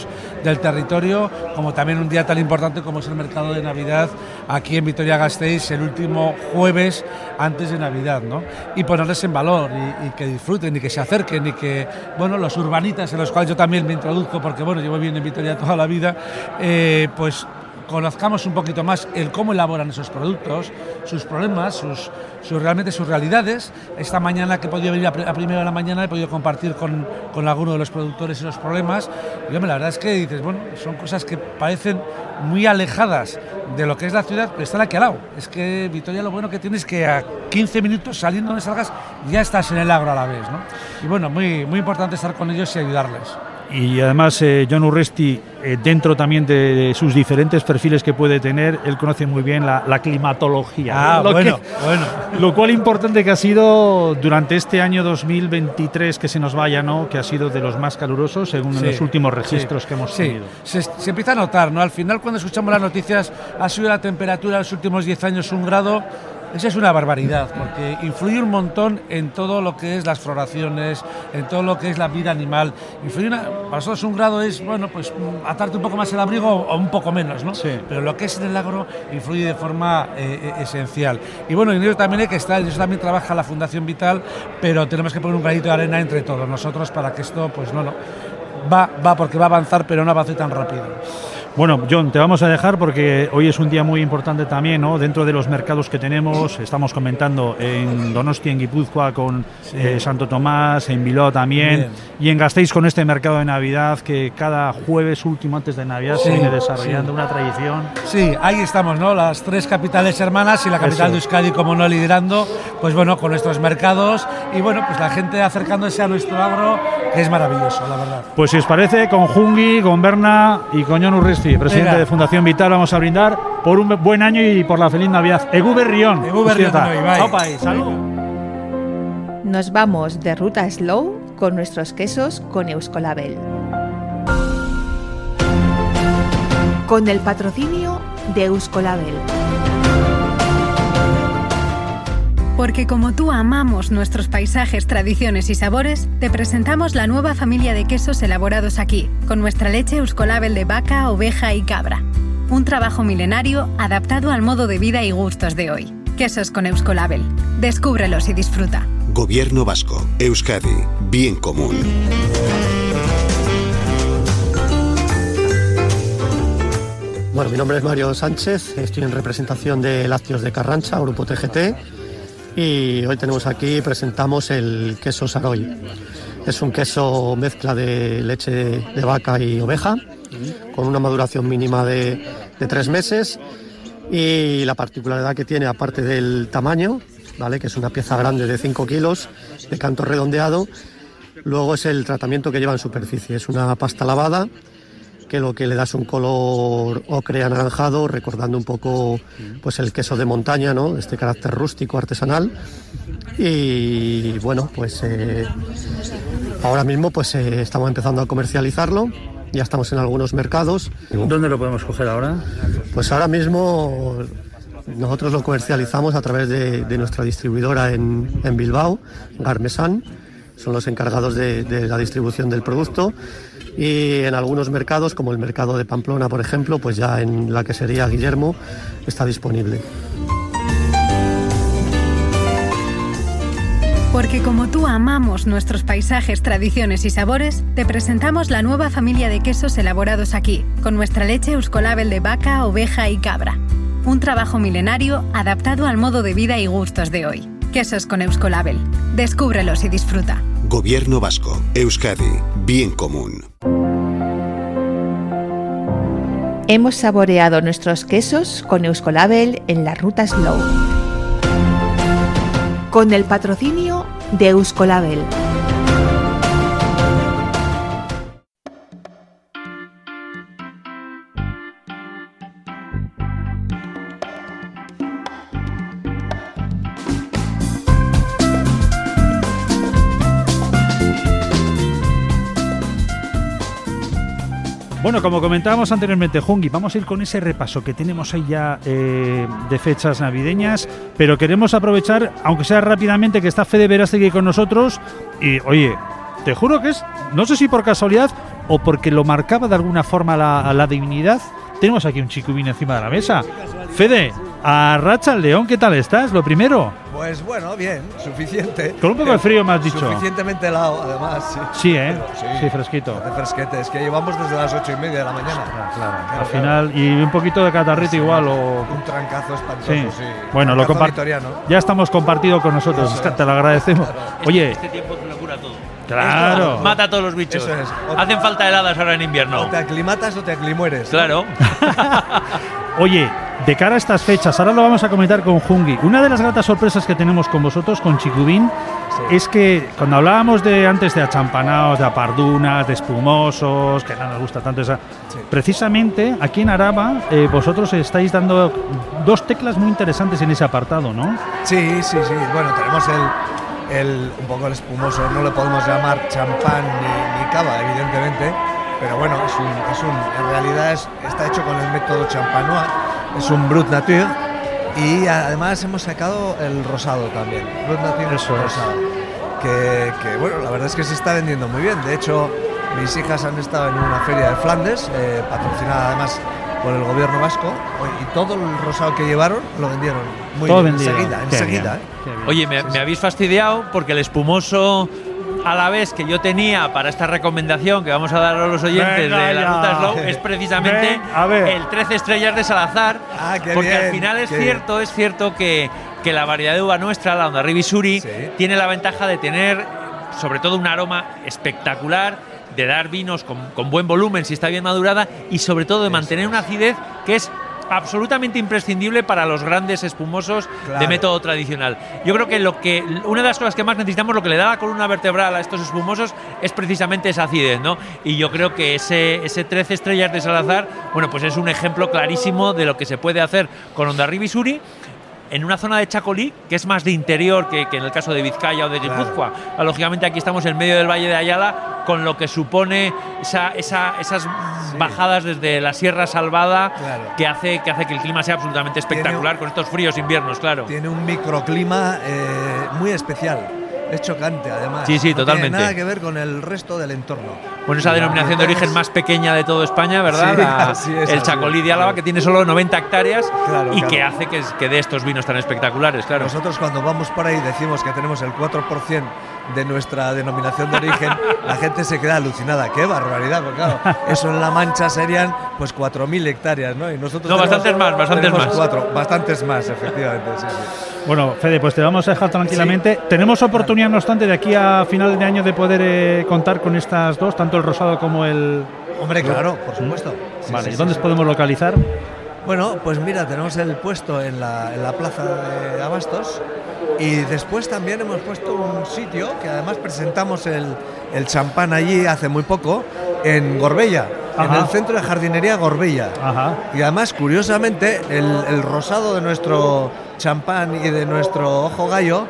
del territorio, como también un día tan importante como es el mercado de Navidad aquí en Vitoria-Gasteiz el último jueves antes de Navidad, ¿no? Y ponerles en valor y, que disfruten y que se acerquen y que, bueno, los urbanitas en los cuales yo también me introduzco porque, bueno, llevo viviendo en Vitoria toda la vida, eh, pues conozcamos un poquito más el cómo elaboran esos productos, sus problemas, sus, realmente sus realidades. Esta mañana que he podido venir a, pri- a primera de la mañana he podido compartir con, con alguno de los productores esos problemas. Y hombre, la verdad es que dices, bueno, son cosas que parecen muy alejadas de lo que es la ciudad, pero están aquí al lado. Es que Vitoria lo bueno que tienes es que a 15 minutos saliendo donde salgas ya estás en el agro a la vez. Y bueno, muy, muy importante estar con ellos y ayudarles. Y además, eh, John Urresti, eh, dentro también de, sus diferentes perfiles que puede tener, él conoce muy bien la, la climatología. Ah, Lo bueno, que- bueno. Lo cual importante que ha sido durante este año 2023 que se nos vaya, ¿no? Que ha sido de los más calurosos según Sí, los últimos sí, registros que hemos sí. tenido. Se, se empieza a notar, ¿no? Al final, cuando escuchamos las noticias, ha subido la temperatura en los últimos 10 años un grado. Esa es una barbaridad, porque influye un montón en todo lo que es las floraciones, en todo lo que es la vida animal. Influye una, para nosotros un grado es, bueno, pues mm, atarte un poco más el abrigo o un poco menos, ¿no? Pero lo que es en el agro influye de forma eh, eh, esencial. Y bueno, en ello también hay que estar, en eso también trabaja la Fundación Vital, pero tenemos que poner un granito de arena entre todos nosotros para que esto, pues no, no, va, va porque va a avanzar, pero no avance tan rápido. Bueno, John, te vamos a dejar porque hoy es un día muy importante también, ¿no? Dentro de los mercados que tenemos, estamos comentando en Donosti, en Guipúzcoa, con eh, Santo Tomás, en Bilbao también, Bien. y en Gasteiz con este mercado de Navidad que cada jueves último antes de Navidad se Sí, viene desarrollando sí. una tradición. Sí, ahí estamos, ¿no? Las tres capitales hermanas y la capital Eso. de Euskadi, como no, liderando, pues bueno, con nuestros mercados y bueno, pues la gente acercándose a nuestro agro, que es maravilloso, la verdad. Pues si os parece, con Jungi, con Berna y con John Urresti, presidente Venga. de Fundación Vital, vamos a brindar por un buen año y por la feliz Navidad. Egu Berrión. Egu berrión salud. Nos vamos de ruta slow con nuestros quesos con Euskolabel. Con el patrocinio de Euskolabel. Porque como tú amamos nuestros paisajes, tradiciones y sabores, te presentamos la nueva familia de quesos elaborados aquí, con nuestra leche Euskolabel de vaca, oveja y cabra. Un trabajo milenario adaptado al modo de vida y gustos de hoy. Quesos con Euskolabel. Descúbrelos y disfruta. Gobierno Vasco, Euskadi, bien común. Bueno, mi nombre es Mario Sánchez, estoy en representación de Lácteos de Carrancha, Grupo TGT, y hoy tenemos aquí, presentamos el queso Saroy. Es un queso mezcla de leche de vaca y oveja, con una maduración mínima de, de tres meses, y la particularidad que tiene, aparte del tamaño, ¿vale? que es una pieza grande de 5 kilos, de canto redondeado, luego es el tratamiento que lleva en superficie, es una pasta lavada, que lo que le da es un color ocre anaranjado, recordando un poco pues el queso de montaña, ¿no? Este carácter rústico, artesanal. Y bueno, pues eh, ahora mismo pues eh, estamos empezando a comercializarlo. Ya estamos en algunos mercados. ¿Dónde lo podemos coger ahora? Pues ahora mismo nosotros lo comercializamos a través de, de nuestra distribuidora en, en Bilbao, Garmesan. Son los encargados de, de la distribución del producto. Y en algunos mercados, como el mercado de Pamplona, por ejemplo, pues ya en la que sería Guillermo, está disponible. Porque como tú amamos nuestros paisajes, tradiciones y sabores, te presentamos la nueva familia de quesos elaborados aquí, con nuestra leche Euskolabel de vaca, oveja y cabra. Un trabajo milenario adaptado al modo de vida y gustos de hoy. Quesos con Euskolabel. Descúbrelos y disfruta. Gobierno Vasco, Euskadi, bien común. Hemos saboreado nuestros quesos con Euskolabel en la ruta Slow. Con el patrocinio de Euskolabel. Bueno, como comentábamos anteriormente, Jungi, vamos a ir con ese repaso que tenemos ahí ya eh, de fechas navideñas, pero queremos aprovechar, aunque sea rápidamente, que está Fede Verástegui con nosotros y, oye, te juro que es, no sé si por casualidad o porque lo marcaba de alguna forma la, divinidad, tenemos aquí un chicubín encima de la mesa. Fede, a Racha León, ¿qué tal estás? Lo primero. Pues bueno, bien, suficiente. Con un poco de frío me has dicho. Suficientemente helado, además. Sí, Sí, ¿eh? Pero Sí, fresquito. Hace fresquete, es que llevamos desde las ocho y media de la mañana. Claro, Al final, y un poquito de catarrito igual o... Un trancazo espantoso, Sí. sí. Bueno, lo Trancazo compar- vitoriano. Ya estamos compartido con nosotros, es que te lo agradecemos. Oye, Este tiempo lo cura todo. Claro. Esto mata a todos los bichos. Eso es. Hacen falta heladas ahora en invierno. O te aclimatas o te aclimueres. Claro. oye, de cara a estas fechas, ahora lo vamos a comentar con Jungi. Una de las gratas sorpresas que tenemos con vosotros, con Chicubín, es que cuando hablábamos de antes de achampanados, de apardunas, de espumosos, que no nos gusta tanto esa. Precisamente aquí en Araba, eh, vosotros estáis dando dos teclas muy interesantes en ese apartado, ¿no? Sí, sí, sí. Bueno, tenemos el, el- un poco el espumoso, no le podemos llamar champán ni, ni cava, evidentemente, pero bueno, es un, es un- en realidad es- está hecho con el método champanois, es un brut nature y además hemos sacado el rosado también, brut nature Eso es. rosado, que, que, bueno, la verdad es que se está vendiendo muy bien. De hecho, mis hijas han estado en una feria de Flandes, eh, patrocinada además por el gobierno vasco, y todo el rosado que llevaron lo vendieron muy Todo bien, vendido. enseguida, Qué enseguida. bien, ¿eh? Oye, me, me habéis fastidiado porque el espumoso a la vez que yo tenía para esta recomendación que vamos a dar a los oyentes Venga de la ya. ruta Slow es precisamente Ven, a ver. el 13 estrellas de Salazar. Ah, porque bien, al final es cierto, es cierto que, que la variedad de uva nuestra, la Onda Suri, tiene la ventaja de tener sobre todo un aroma espectacular, de dar vinos con, con buen volumen si está bien madurada y sobre todo de mantener una acidez que es absolutamente imprescindible para los grandes espumosos de método tradicional. Yo creo que lo que una de las cosas que más necesitamos, lo que le da la columna vertebral a estos espumosos es precisamente esa acidez, ¿no? Y yo creo que ese, ese 13 estrellas de Salazar, bueno, pues es un ejemplo clarísimo de lo que se puede hacer con Onda Suri en una zona de Chacolí que es más de interior que, que en el caso de Vizcaya o de Guipúzcoa. Ah, Lógicamente aquí estamos en medio del Valle de Ayala con lo que supone esa, esa- esas bajadas desde la Sierra Salvada Claro. que, hace, que hace que el clima sea absolutamente espectacular con estos fríos inviernos, claro. Tiene un microclima eh, muy especial. Es chocante, además. Sí, sí, No totalmente. Tiene nada que ver con el resto del entorno. Bueno, esa denominación de origen más pequeña de toda España, ¿verdad? Sí, La- así es, el así Chacolí es, de Álava, claro. que tiene solo 90 hectáreas Claro, y claro. que hace que, que dé estos vinos tan espectaculares, claro. Nosotros cuando vamos por ahí decimos que tenemos el 4% de nuestra denominación de origen, la gente se queda alucinada. ¡Qué barbaridad! Porque claro, eso en La Mancha serían pues 4.000 hectáreas, ¿no? Y nosotros No, bastantes más, bastantes más. Cuatro, bastantes más, efectivamente. sí, sí. Bueno, Fede, pues te vamos a dejar tranquilamente. Tenemos oportunidad, no obstante, de aquí a final de año de poder eh, contar con estas dos, tanto el rosado como el. Hombre, claro, por supuesto. Sí, vale, sí, ¿y ¿dónde sí, sí. podemos localizar? Bueno, pues mira, tenemos el puesto en la, en la plaza de Abastos y después también hemos puesto un sitio que además presentamos el, el champán allí hace muy poco en Gorbella, en el centro de jardinería Gorbella. Ajá. Y además, curiosamente, el, el rosado de nuestro champán y de nuestro ojo gallo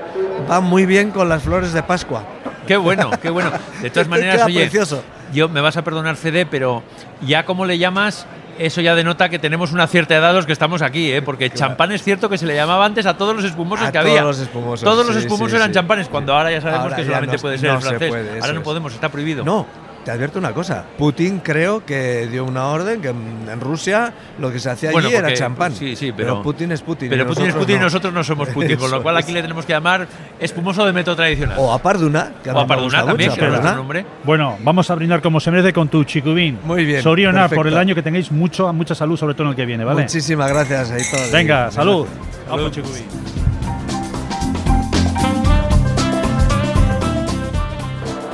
va muy bien con las flores de Pascua. Qué bueno, qué bueno. De todas maneras, oye, precioso. yo me vas a perdonar, Fede, pero ya como le llamas, eso ya denota que tenemos una cierta edad los que estamos aquí, ¿eh? porque champán es cierto que se le llamaba antes a todos los espumosos A que todos había. los espumosos, Todos los espumosos sí, eran sí. champanes, cuando ahora ya sabemos Ahora que solamente no- puede ser no el se francés. puede, ahora no podemos, está prohibido. No, te advierto una cosa. Putin creo que dio una orden que en, Rusia lo que se hacía allí Bueno, era champán. Sí, sí, pero, Putin es Putin. Pero y Putin es Putin y no. nosotros no somos Putin, con lo cual es. aquí le tenemos que llamar espumoso de método tradicional. O a Parduna, que a O mí a me Parduna gusta también, mucho, que es nombre. Bueno, vamos a brindar como se merece con tu chicubín. Muy bien, Sorionar por el año que tengáis mucho, mucha salud, sobre todo en el que viene, ¿vale? Muchísimas gracias, Aitor. Venga, Y- salud. Gracias. Vamos por chicubín.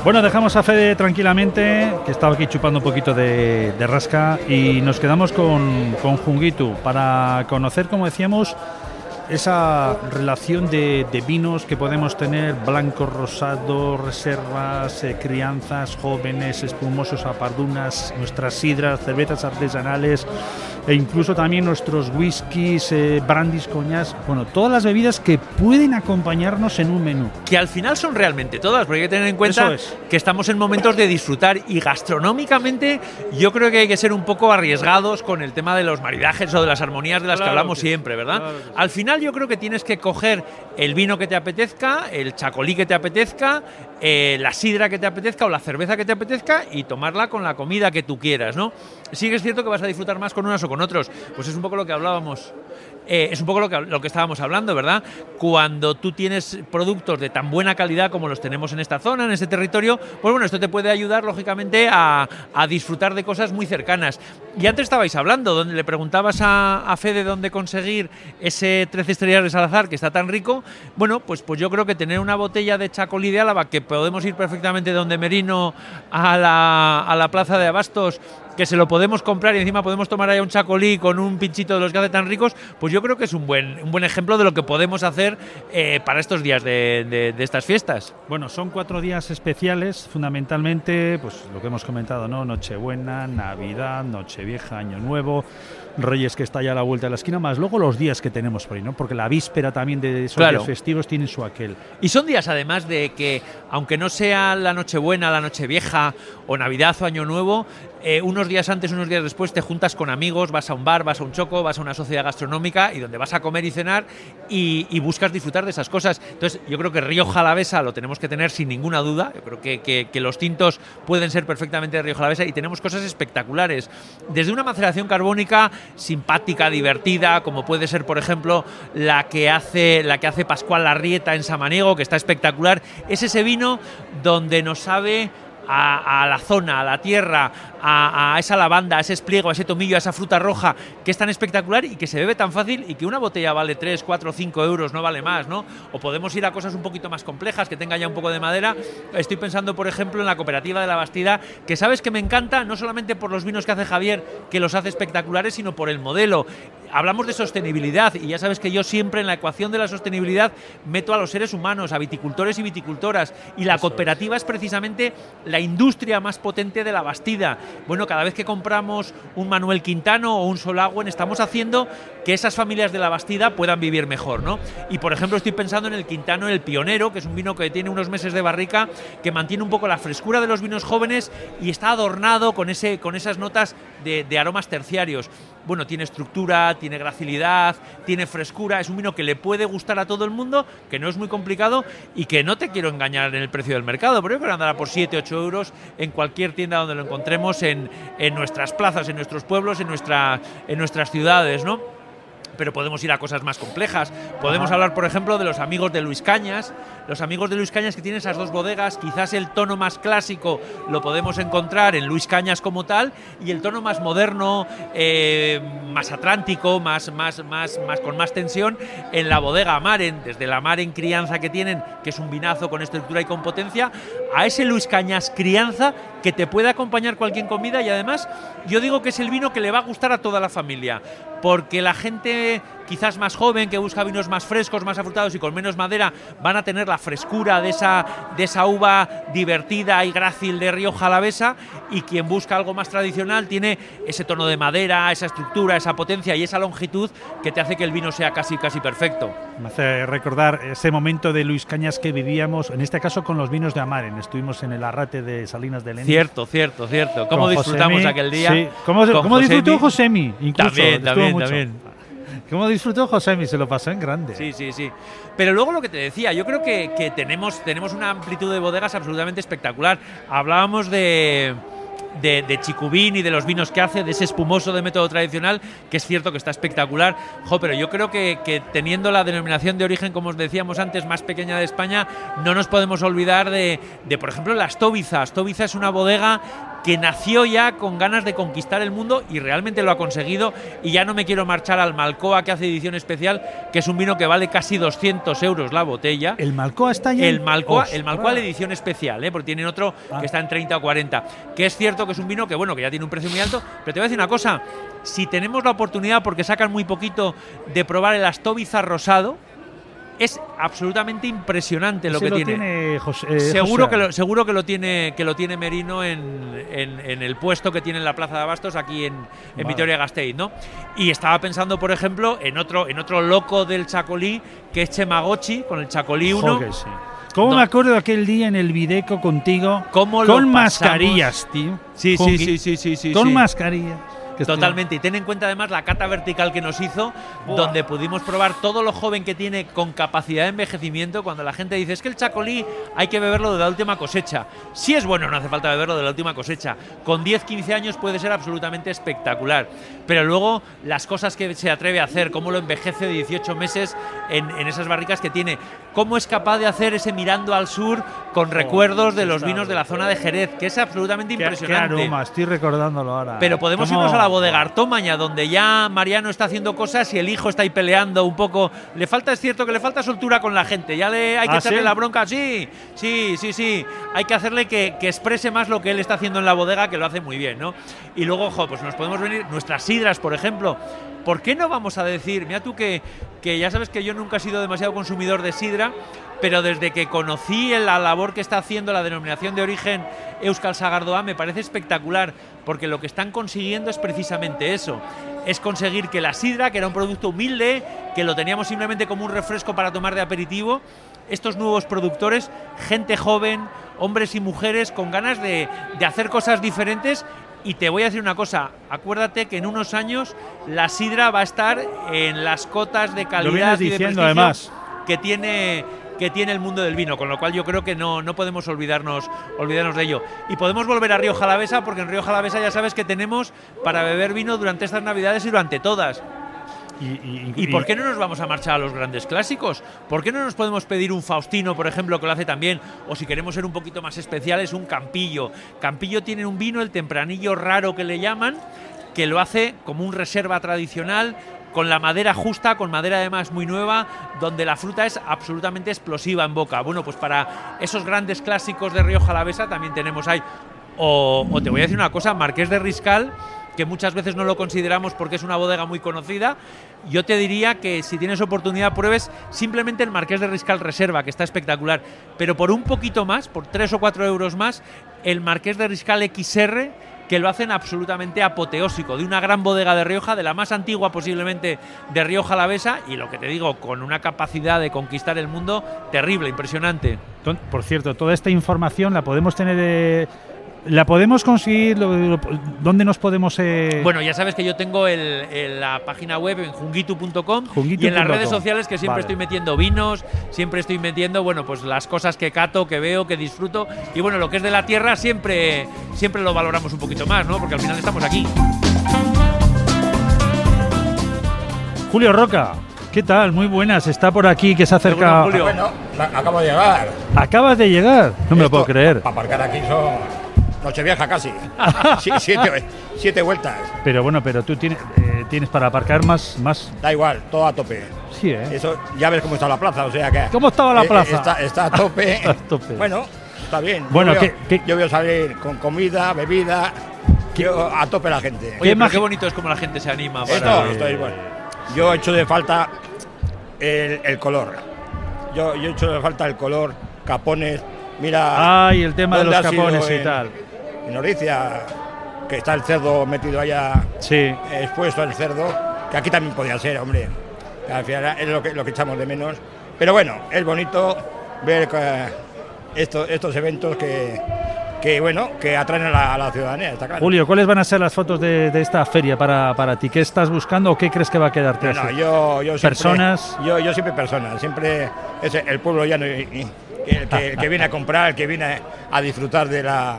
Bueno, dejamos a Fede tranquilamente, que estaba aquí chupando un poquito de, rasca, y nos quedamos con, con Jungitu para conocer, como decíamos, esa relación de, de vinos que podemos tener, blancos, rosados, reservas, eh, crianzas, jóvenes, espumosos, apardunas, nuestras sidras, cervezas artesanales e incluso también nuestros whiskies, eh, brandis, coñas, bueno, todas las bebidas que pueden acompañarnos en un menú. que al final son realmente todas, porque hay que tener en cuenta es. que estamos en momentos de disfrutar y gastronómicamente yo creo que hay que ser un poco arriesgados con el tema de los maridajes o de las armonías de las Claro que hablamos que siempre, ¿verdad? claro que. Al final yo creo que tienes que coger el vino que te apetezca, el chacolí que te apetezca, eh, la sidra que te apetezca o la cerveza que te apetezca y tomarla con la comida que tú quieras, ¿no? Sí que es cierto que vas a disfrutar más con unas o con otros, pues es un poco lo que hablábamos. Eh, es un poco lo que, lo que estábamos hablando, ¿verdad? Cuando tú tienes productos de tan buena calidad como los tenemos en esta zona, en este territorio, pues bueno, esto te puede ayudar, lógicamente, a, a disfrutar de cosas muy cercanas. Y antes estabais hablando, donde le preguntabas a, a Fede dónde conseguir ese 13 estrellas de Salazar que está tan rico. Bueno, pues, pues yo creo que tener una botella de Chacolí de Álava, que podemos ir perfectamente de donde Merino a la, plaza de Abastos, que se lo podemos comprar y encima podemos tomar ahí un chacolí con un pinchito de los que hace tan ricos, pues yo creo que es un buen, un buen ejemplo de lo que podemos hacer eh, para estos días de, de- de estas fiestas. Bueno, son cuatro días especiales, fundamentalmente, pues lo que hemos comentado, ¿no? Nochebuena, Navidad, Nochevieja, Año Nuevo, Reyes que está ya a la vuelta de la esquina, más luego los días que tenemos por ahí, ¿no? Porque la víspera también de esos Claro. días festivos tiene su aquel. Y son días además de que, aunque no sea la Nochebuena, la Nochevieja o Navidad o Año Nuevo, eh, unos días antes, unos días después te juntas con amigos, vas a un bar, vas a un choco, vas a una sociedad gastronómica y donde vas a comer y cenar y, buscas disfrutar de esas cosas. Entonces, yo creo que Río Jalavesa lo tenemos que tener sin ninguna duda. Yo creo que, que- que los tintos pueden ser perfectamente de Río Jalavesa y tenemos cosas espectaculares. Desde una maceración carbónica simpática, divertida, como puede ser, por ejemplo, la que hace, la que hace Pascual Larrieta en Samaniego, que está espectacular. Es ese vino donde nos sabe a, a la zona, a la tierra, a, a esa lavanda, a ese espliego, a ese tomillo, a esa fruta roja, que es tan espectacular y que se bebe tan fácil y que una botella vale 3, 4, 5 euros, no vale más, ¿no? O podemos ir a cosas un poquito más complejas, que tenga ya un poco de madera. Estoy pensando, por ejemplo, en la cooperativa de la Bastida, que sabes que me encanta, no solamente por los vinos que hace Javier, que los hace espectaculares, sino por el modelo. Hablamos de sostenibilidad y ya sabes que yo siempre en la ecuación de la sostenibilidad meto a los seres humanos, a viticultores y viticultoras. Y la cooperativa es precisamente la industria más potente de la Bastida. Bueno, cada vez que compramos un Manuel Quintano o un Solagüen, estamos haciendo que esas familias de la Bastida puedan vivir mejor, ¿no? Y por ejemplo, estoy pensando en el Quintano, el Pionero, que es un vino que tiene unos meses de barrica, que mantiene un poco la frescura de los vinos jóvenes y está adornado con, ese, con esas notas de, aromas terciarios. Bueno, tiene estructura, tiene gracilidad, tiene frescura, es un vino que le puede gustar a todo el mundo, que no es muy complicado y que no te quiero engañar en el precio del mercado, pero yo creo que andará por 7, 8 euros en cualquier tienda donde lo encontremos, en, nuestras plazas, en nuestros pueblos, en, en nuestras ciudades, ¿no? Pero podemos ir a cosas más complejas. Podemos Ajá. hablar, por ejemplo, de los amigos de Luis Cañas. Los amigos de Luis Cañas que tienen esas dos bodegas, quizás el tono más clásico lo podemos encontrar en Luis Cañas como tal, y el tono más moderno, eh, más atlántico, más, más, más, más con más tensión, en la bodega Maren, desde la Maren crianza que tienen, que es un vinazo con estructura y con potencia, a ese Luis Cañas crianza que te puede acompañar cualquier comida y además yo digo que es el vino que le va a gustar a toda la familia, porque la gente quizás más joven que busca vinos más frescos, más afrutados y con menos madera van a tener la frescura de esa, de esa uva divertida y grácil de Río Jalavesa y quien busca algo más tradicional tiene ese tono de madera, esa estructura, esa potencia y esa longitud que te hace que el vino sea casi casi perfecto. Me hace recordar ese momento de Luis Cañas que vivíamos, en este caso con los vinos de Amaren. Estuvimos en el arrate de Salinas de Lenin. Cierto, cierto, cierto. ¿Cómo Con disfrutamos Josemi, aquel día? sí. ¿Cómo, cómo disfrutó Josemi? Incluso, También, estuvo también, mucho. también. ¿Cómo disfrutó Josemi? Se lo pasó en grande. Sí, sí, sí. Pero luego lo que te decía, yo creo que, tenemos, tenemos una amplitud de bodegas absolutamente espectacular. Hablábamos de, de, Chicubín y de los vinos que hace, de ese espumoso de método tradicional, que es cierto que está espectacular. Jo, pero yo creo que, teniendo la denominación de origen, como os decíamos antes, más pequeña de España, no nos podemos olvidar de, de por ejemplo, la Stoviza. Stoviza es una bodega que nació ya con ganas de conquistar el mundo y realmente lo ha conseguido. Y ya no me quiero marchar al Malcoa, que hace edición especial, que es un vino que vale casi 200 euros la botella. ¿El Malcoa está ya? El Malcoa, Ostras. el Malcoa la edición especial, ¿eh? porque tienen otro que está en 30 o 40. Que es cierto que es un vino que, bueno, que ya tiene un precio muy alto. Pero te voy a decir una cosa: si tenemos la oportunidad, porque sacan muy poquito, de probar el Astoviza rosado, es absolutamente impresionante lo Ese que lo tiene. tiene José- eh, seguro José. que lo, seguro que lo tiene que lo tiene Merino en, en- en el puesto que tiene en la Plaza de Abastos aquí en, en Vale. Vitoria-Gasteiz, ¿no? Y estaba pensando, por ejemplo, en otro en otro loco del Chacolí que es Chemagochi con el Chacolí 1. Jo, que sí. ¿Cómo me acuerdo de aquel día en el Videco contigo? ¿Cómo lo con mascarillas, tío. Sí, sí, sí, sí, sí, sí, Con sí. mascarillas. Que estoy- Totalmente. Y ten en cuenta además la cata vertical que nos hizo, donde pudimos probar todo lo joven que tiene con capacidad de envejecimiento. Cuando la gente dice es que el chacolí hay que beberlo de la última cosecha. Si es bueno, no hace falta beberlo de la última cosecha. Con 10, 15 años puede ser absolutamente espectacular. Pero luego las cosas que se atreve a hacer, cómo lo envejece de 18 meses en, en esas barricas que tiene, cómo es capaz de hacer ese mirando al sur con recuerdos de los vinos de la zona de Jerez, que es absolutamente Qué, qué impresionante. aroma, estoy recordándolo ahora. Pero podemos ¿Cómo- irnos a la bodega Artomaña, donde ya Mariano está haciendo cosas y el hijo está ahí peleando un poco. Le falta, es cierto que le falta soltura con la gente. Ya le hay que ¿Ah, echarle sí? la bronca. Sí, sí, sí, sí. Hay que hacerle que, que exprese más lo que él está haciendo en la bodega, que lo hace muy bien, ¿no? Y luego, ojo, pues nos podemos venir nuestras sidras, por ejemplo. ¿Por qué no vamos a decir, mira tú que, que ya sabes que yo nunca he sido demasiado consumidor de sidra, pero desde que conocí la labor que está haciendo la denominación de origen Euskal Sagardoa me parece espectacular, porque lo que están consiguiendo es precisamente eso, es conseguir que la sidra, que era un producto humilde, que lo teníamos simplemente como un refresco para tomar de aperitivo, estos nuevos productores, gente joven, hombres y mujeres con ganas de, de hacer cosas diferentes Y te voy a decir una cosa, acuérdate que en unos años la sidra va a estar en las cotas de calidad y de diciendo, prestigio además. que tiene que tiene el mundo del vino, con lo cual yo creo que no, no podemos olvidarnos, olvidarnos de ello. Y podemos volver a Río Jalavesa, porque en Río Jalavesa ya sabes que tenemos para beber vino durante estas navidades y durante todas. ¿Y, por qué no nos vamos a marchar a los grandes clásicos? ¿Por qué no nos podemos pedir un Faustino, por ejemplo, que lo hace también? O si queremos ser un poquito más especiales, un Campillo. Campillo tiene un vino, el tempranillo raro que le llaman, que lo hace como un reserva tradicional, con la madera justa, con madera además muy nueva, donde la fruta es absolutamente explosiva en boca. Bueno, pues para esos grandes clásicos de Río Jalavesa también tenemos ahí. O, o te voy a decir una cosa, Marqués de Riscal, que muchas veces no lo consideramos porque es una bodega muy conocida, yo te diría que si tienes oportunidad pruebes simplemente el Marqués de Riscal Reserva, que está espectacular, pero por un poquito más, por 3 o 4 euros más, el Marqués de Riscal XR, que lo hacen absolutamente apoteósico, de una gran bodega de Rioja, de la más antigua posiblemente de Rioja Alavesa, y lo que te digo, con una capacidad de conquistar el mundo terrible, impresionante. Por cierto, toda esta información la podemos tener. ¿La podemos conseguir? ¿Dónde nos podemos.? eh, Bueno, ya sabes que yo tengo el- el- la página web en jungitu.com y en las redes sociales que siempre Vale. estoy metiendo vinos, siempre estoy metiendo, bueno, pues las cosas que cato, que veo, que disfruto y bueno, lo que es de la tierra siempre siempre lo valoramos un poquito más, ¿no? Porque al final estamos aquí. Julio Roca, ¿qué tal? Muy buenas. Está por aquí que se acerca. Bueno, la- acabo de llegar. Acabas de llegar. No me lo puedo creer. Para aparcar aquí son Nochevieja casi. Sí, siete, siete vueltas. Pero bueno, pero tú tienes, eh, tienes para aparcar más, más. Da igual, todo a tope. Sí, ¿eh? Eso, ya ves cómo está la plaza, o sea que. ¿Cómo estaba la eh, eh, plaza? Está, está a tope. Está a tope. Bueno, está bien. Bueno, yo, veo, ¿qué- yo veo salir con comida, bebida. Yo, a tope la gente. Oye, pero qué bonito es como la gente se anima para Esto, esto es bueno. Yo he hecho de falta el, el color. Yo, yo he hecho de falta el color, capones. Mira. Ay, el tema de los capones y en- tal. En Oricia, que está el cerdo metido allá. Sí. Expuesto el cerdo, que aquí también podía ser, hombre. Que al final es lo que, lo que echamos de menos. Pero bueno, es bonito ver que estos, estos eventos que, que, bueno, que atraen a la, a la ciudadanía, está claro. Julio, ¿cuáles van a ser las fotos de, de esta feria para, para ti? ¿Qué estás buscando o qué crees que va a quedarte? No, no, yo, yo siempre- Personas. Yo, yo siempre personas, siempre es el pueblo llano y, y el, que, el que viene a comprar, el que viene a disfrutar de la,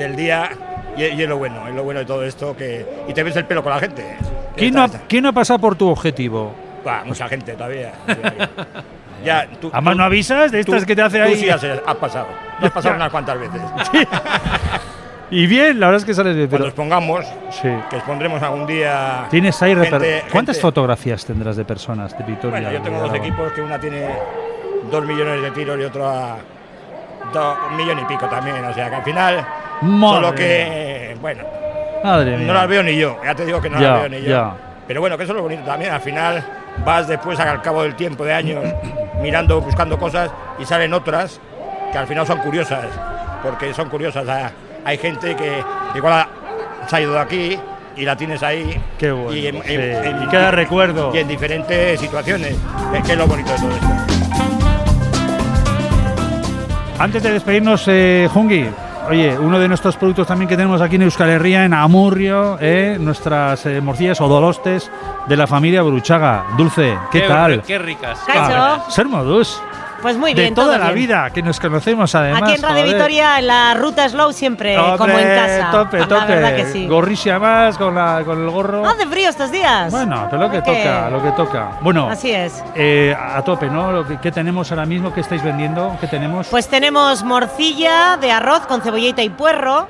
del día y, y es lo bueno, es lo bueno de todo esto que y te ves el pelo con la gente. ¿Quién no, ha, quién ha pasado por tu objetivo? Va, mucha gente todavía. ya, tú, ¿Además tú- no avisas de estas tú- que te hace tú ahí? sí has, has pasado. Has pasado unas cuantas veces. Y bien, la verdad es que sales bien. Cuando Pero expongamos, Sí. que expondremos algún día. tienes ahí gente- ¿Cuántas gente- fotografías tendrás de personas de Vitoria? Bueno, yo tengo dos Aragón? equipos que una tiene dos millones de tiros y otro a dos, un millón y pico también. O sea que al final, Madre solo que, bueno, Madre mía. no las veo ni yo. Ya te digo que no Ya, las veo ni yo. ya. Pero bueno, que eso es lo bonito también. Al final vas después al cabo del tiempo de años mirando, buscando cosas y salen otras que al final son curiosas. Porque son curiosas. Ah, Hay gente que igual ha- se ha ido de aquí y la tienes ahí. Qué bueno, Y, en- sí. en- en- Y queda recuerdo. Y en diferentes situaciones. Es que es lo bonito de todo esto. Antes de despedirnos, eh, Jungi, oye, uno de nuestros productos también que tenemos aquí en Euskal Herria, en Amurrio, eh, nuestras eh, morcillas o dolostes de la familia Bruchaga. Dulce, ¿qué, Qué- tal? qué ricas. Ah, ser modus. Pues muy de bien, toda todo la bien. vida, que nos conocemos además. Aquí en Radio joder. Vitoria, en la ruta Slow, siempre Hombre, como en casa. Tope, La tope. verdad que sí. Gorrisia más con, la, con el gorro. Hace frío estos días. Bueno, pero lo que toca, lo que toca. Bueno, Así es. eh, a tope, ¿no? Lo que, ¿Qué tenemos ahora mismo? ¿Qué estáis vendiendo? ¿Qué tenemos? Pues tenemos morcilla de arroz con cebolleta y puerro.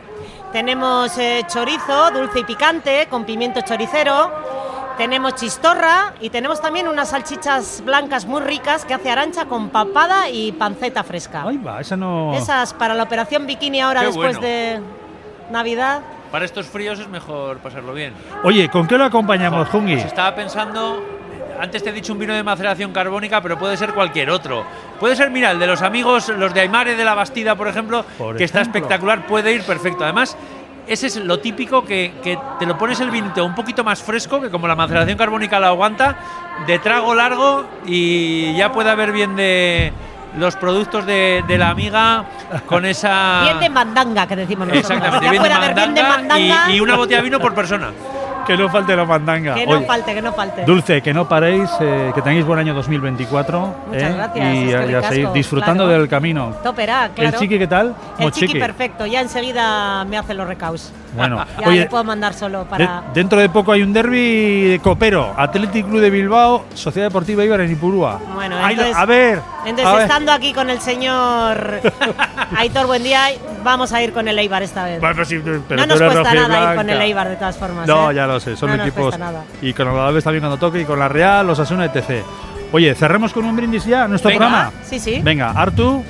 Tenemos eh, chorizo dulce y picante con pimiento choricero. Tenemos chistorra y tenemos también unas salchichas blancas muy ricas que hace arancha con papada y panceta fresca. Ahí va, esa no. Esas para la operación bikini ahora Qué después bueno. de Navidad. Para estos fríos es mejor pasarlo bien. Oye, ¿con qué lo acompañamos, Jungi? Pues estaba pensando, antes te he dicho un vino de maceración carbónica, pero puede ser cualquier otro. Puede ser, mira, el de los amigos, los de Aymare de la Bastida, por ejemplo, Por que está espectacular, puede ir perfecto. Además, ese es lo típico que, que te lo pones el vinito un poquito más fresco, que como la maceración carbónica la aguanta, de trago largo y ya puede haber bien de los productos de, de la amiga con esa. Bien de mandanga, que decimos nosotros. Exactamente, bien de bien mandanga mandanga. y, y una botella de vino por persona. Que no falte la mandanga. Que no Oye, falte, que no falte. Dulce, que no paréis, eh, que tengáis buen año 2024. Muchas eh, gracias, Y, es a- que y a seguir disfrutando claro. del camino. Toperá, claro. ¿El chiqui qué tal? El chiqui, perfecto, ya enseguida me hace los recaus. Bueno, ya oye, le puedo mandar solo de- para. dentro de poco hay un derby de copero. Athletic Club de Bilbao, Sociedad Deportiva Ibar en Ipurúa. Bueno, Ay, entonces, a ver. entonces a ver. estando aquí con el señor Aitor Buendía, vamos a ir con el Eibar esta vez. Bueno, sí, pero no nos cuesta nada ir con el Eibar de todas formas. No, ¿eh? ya lo sé, son No nos equipos. nada. Y con el Alavés también cuando toque, y con la Real, los Asuna, etc. Oye, cerremos con un brindis ya nuestro Venga, programa. sí, sí. Venga, Artu,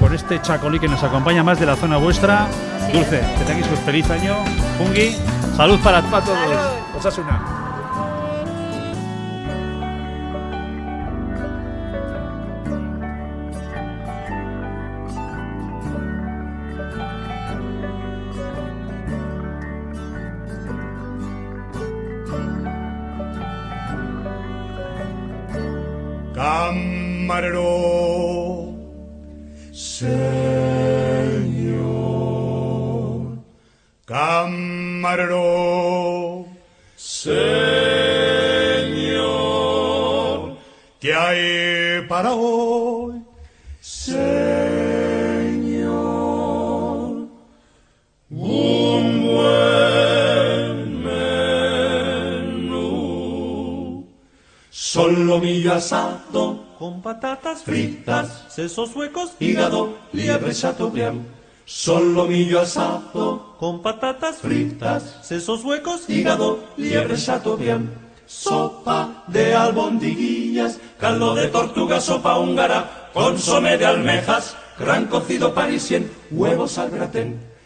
por este chacolí que nos acompaña más de la zona vuestra. Así Dulce, que tengáis un feliz año. Fungi, salud para, para todos. Osasuna. Patatas fritas, sesos huecos, hígado, liebre chateaubriand. Solomillo asado con patatas fritas, sesos huecos, hígado, liebre chateaubriand. Sopa de albondiguillas, caldo de tortuga, sopa húngara, consomé de almejas, gran cocido parisien, huevos al gratén.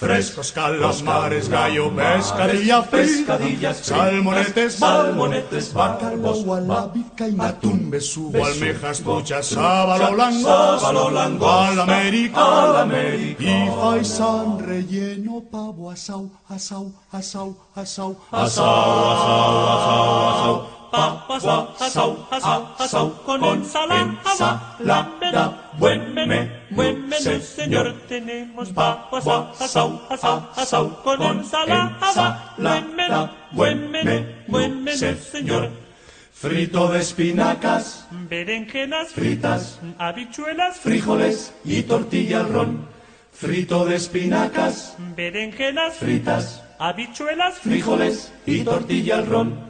Frescos calamares, gallo, pescadilla, pescadillas, salmonetes, salmonetes, bacalao, gualabica y atún, besugo, almejas, truchas, sábalo, lango, sábalo, lango, al América, América, y faisán relleno, pavo, asau, asau, asau, asau, asau, asau, asau, asau, Papa asau, asau, asau, asau, con ensalada. Buen menú, buen menú, señor. Tenemos papa asau, asau, asau, asau, con ensalada. Menú, buen menú, buen menú, señor. frito de espinacas, Berenjenas fritas, habichuelas frijoles y tortilla al ron, frito de espinacas, berenjenas fritas, habichuelas frijoles y tortilla al ron,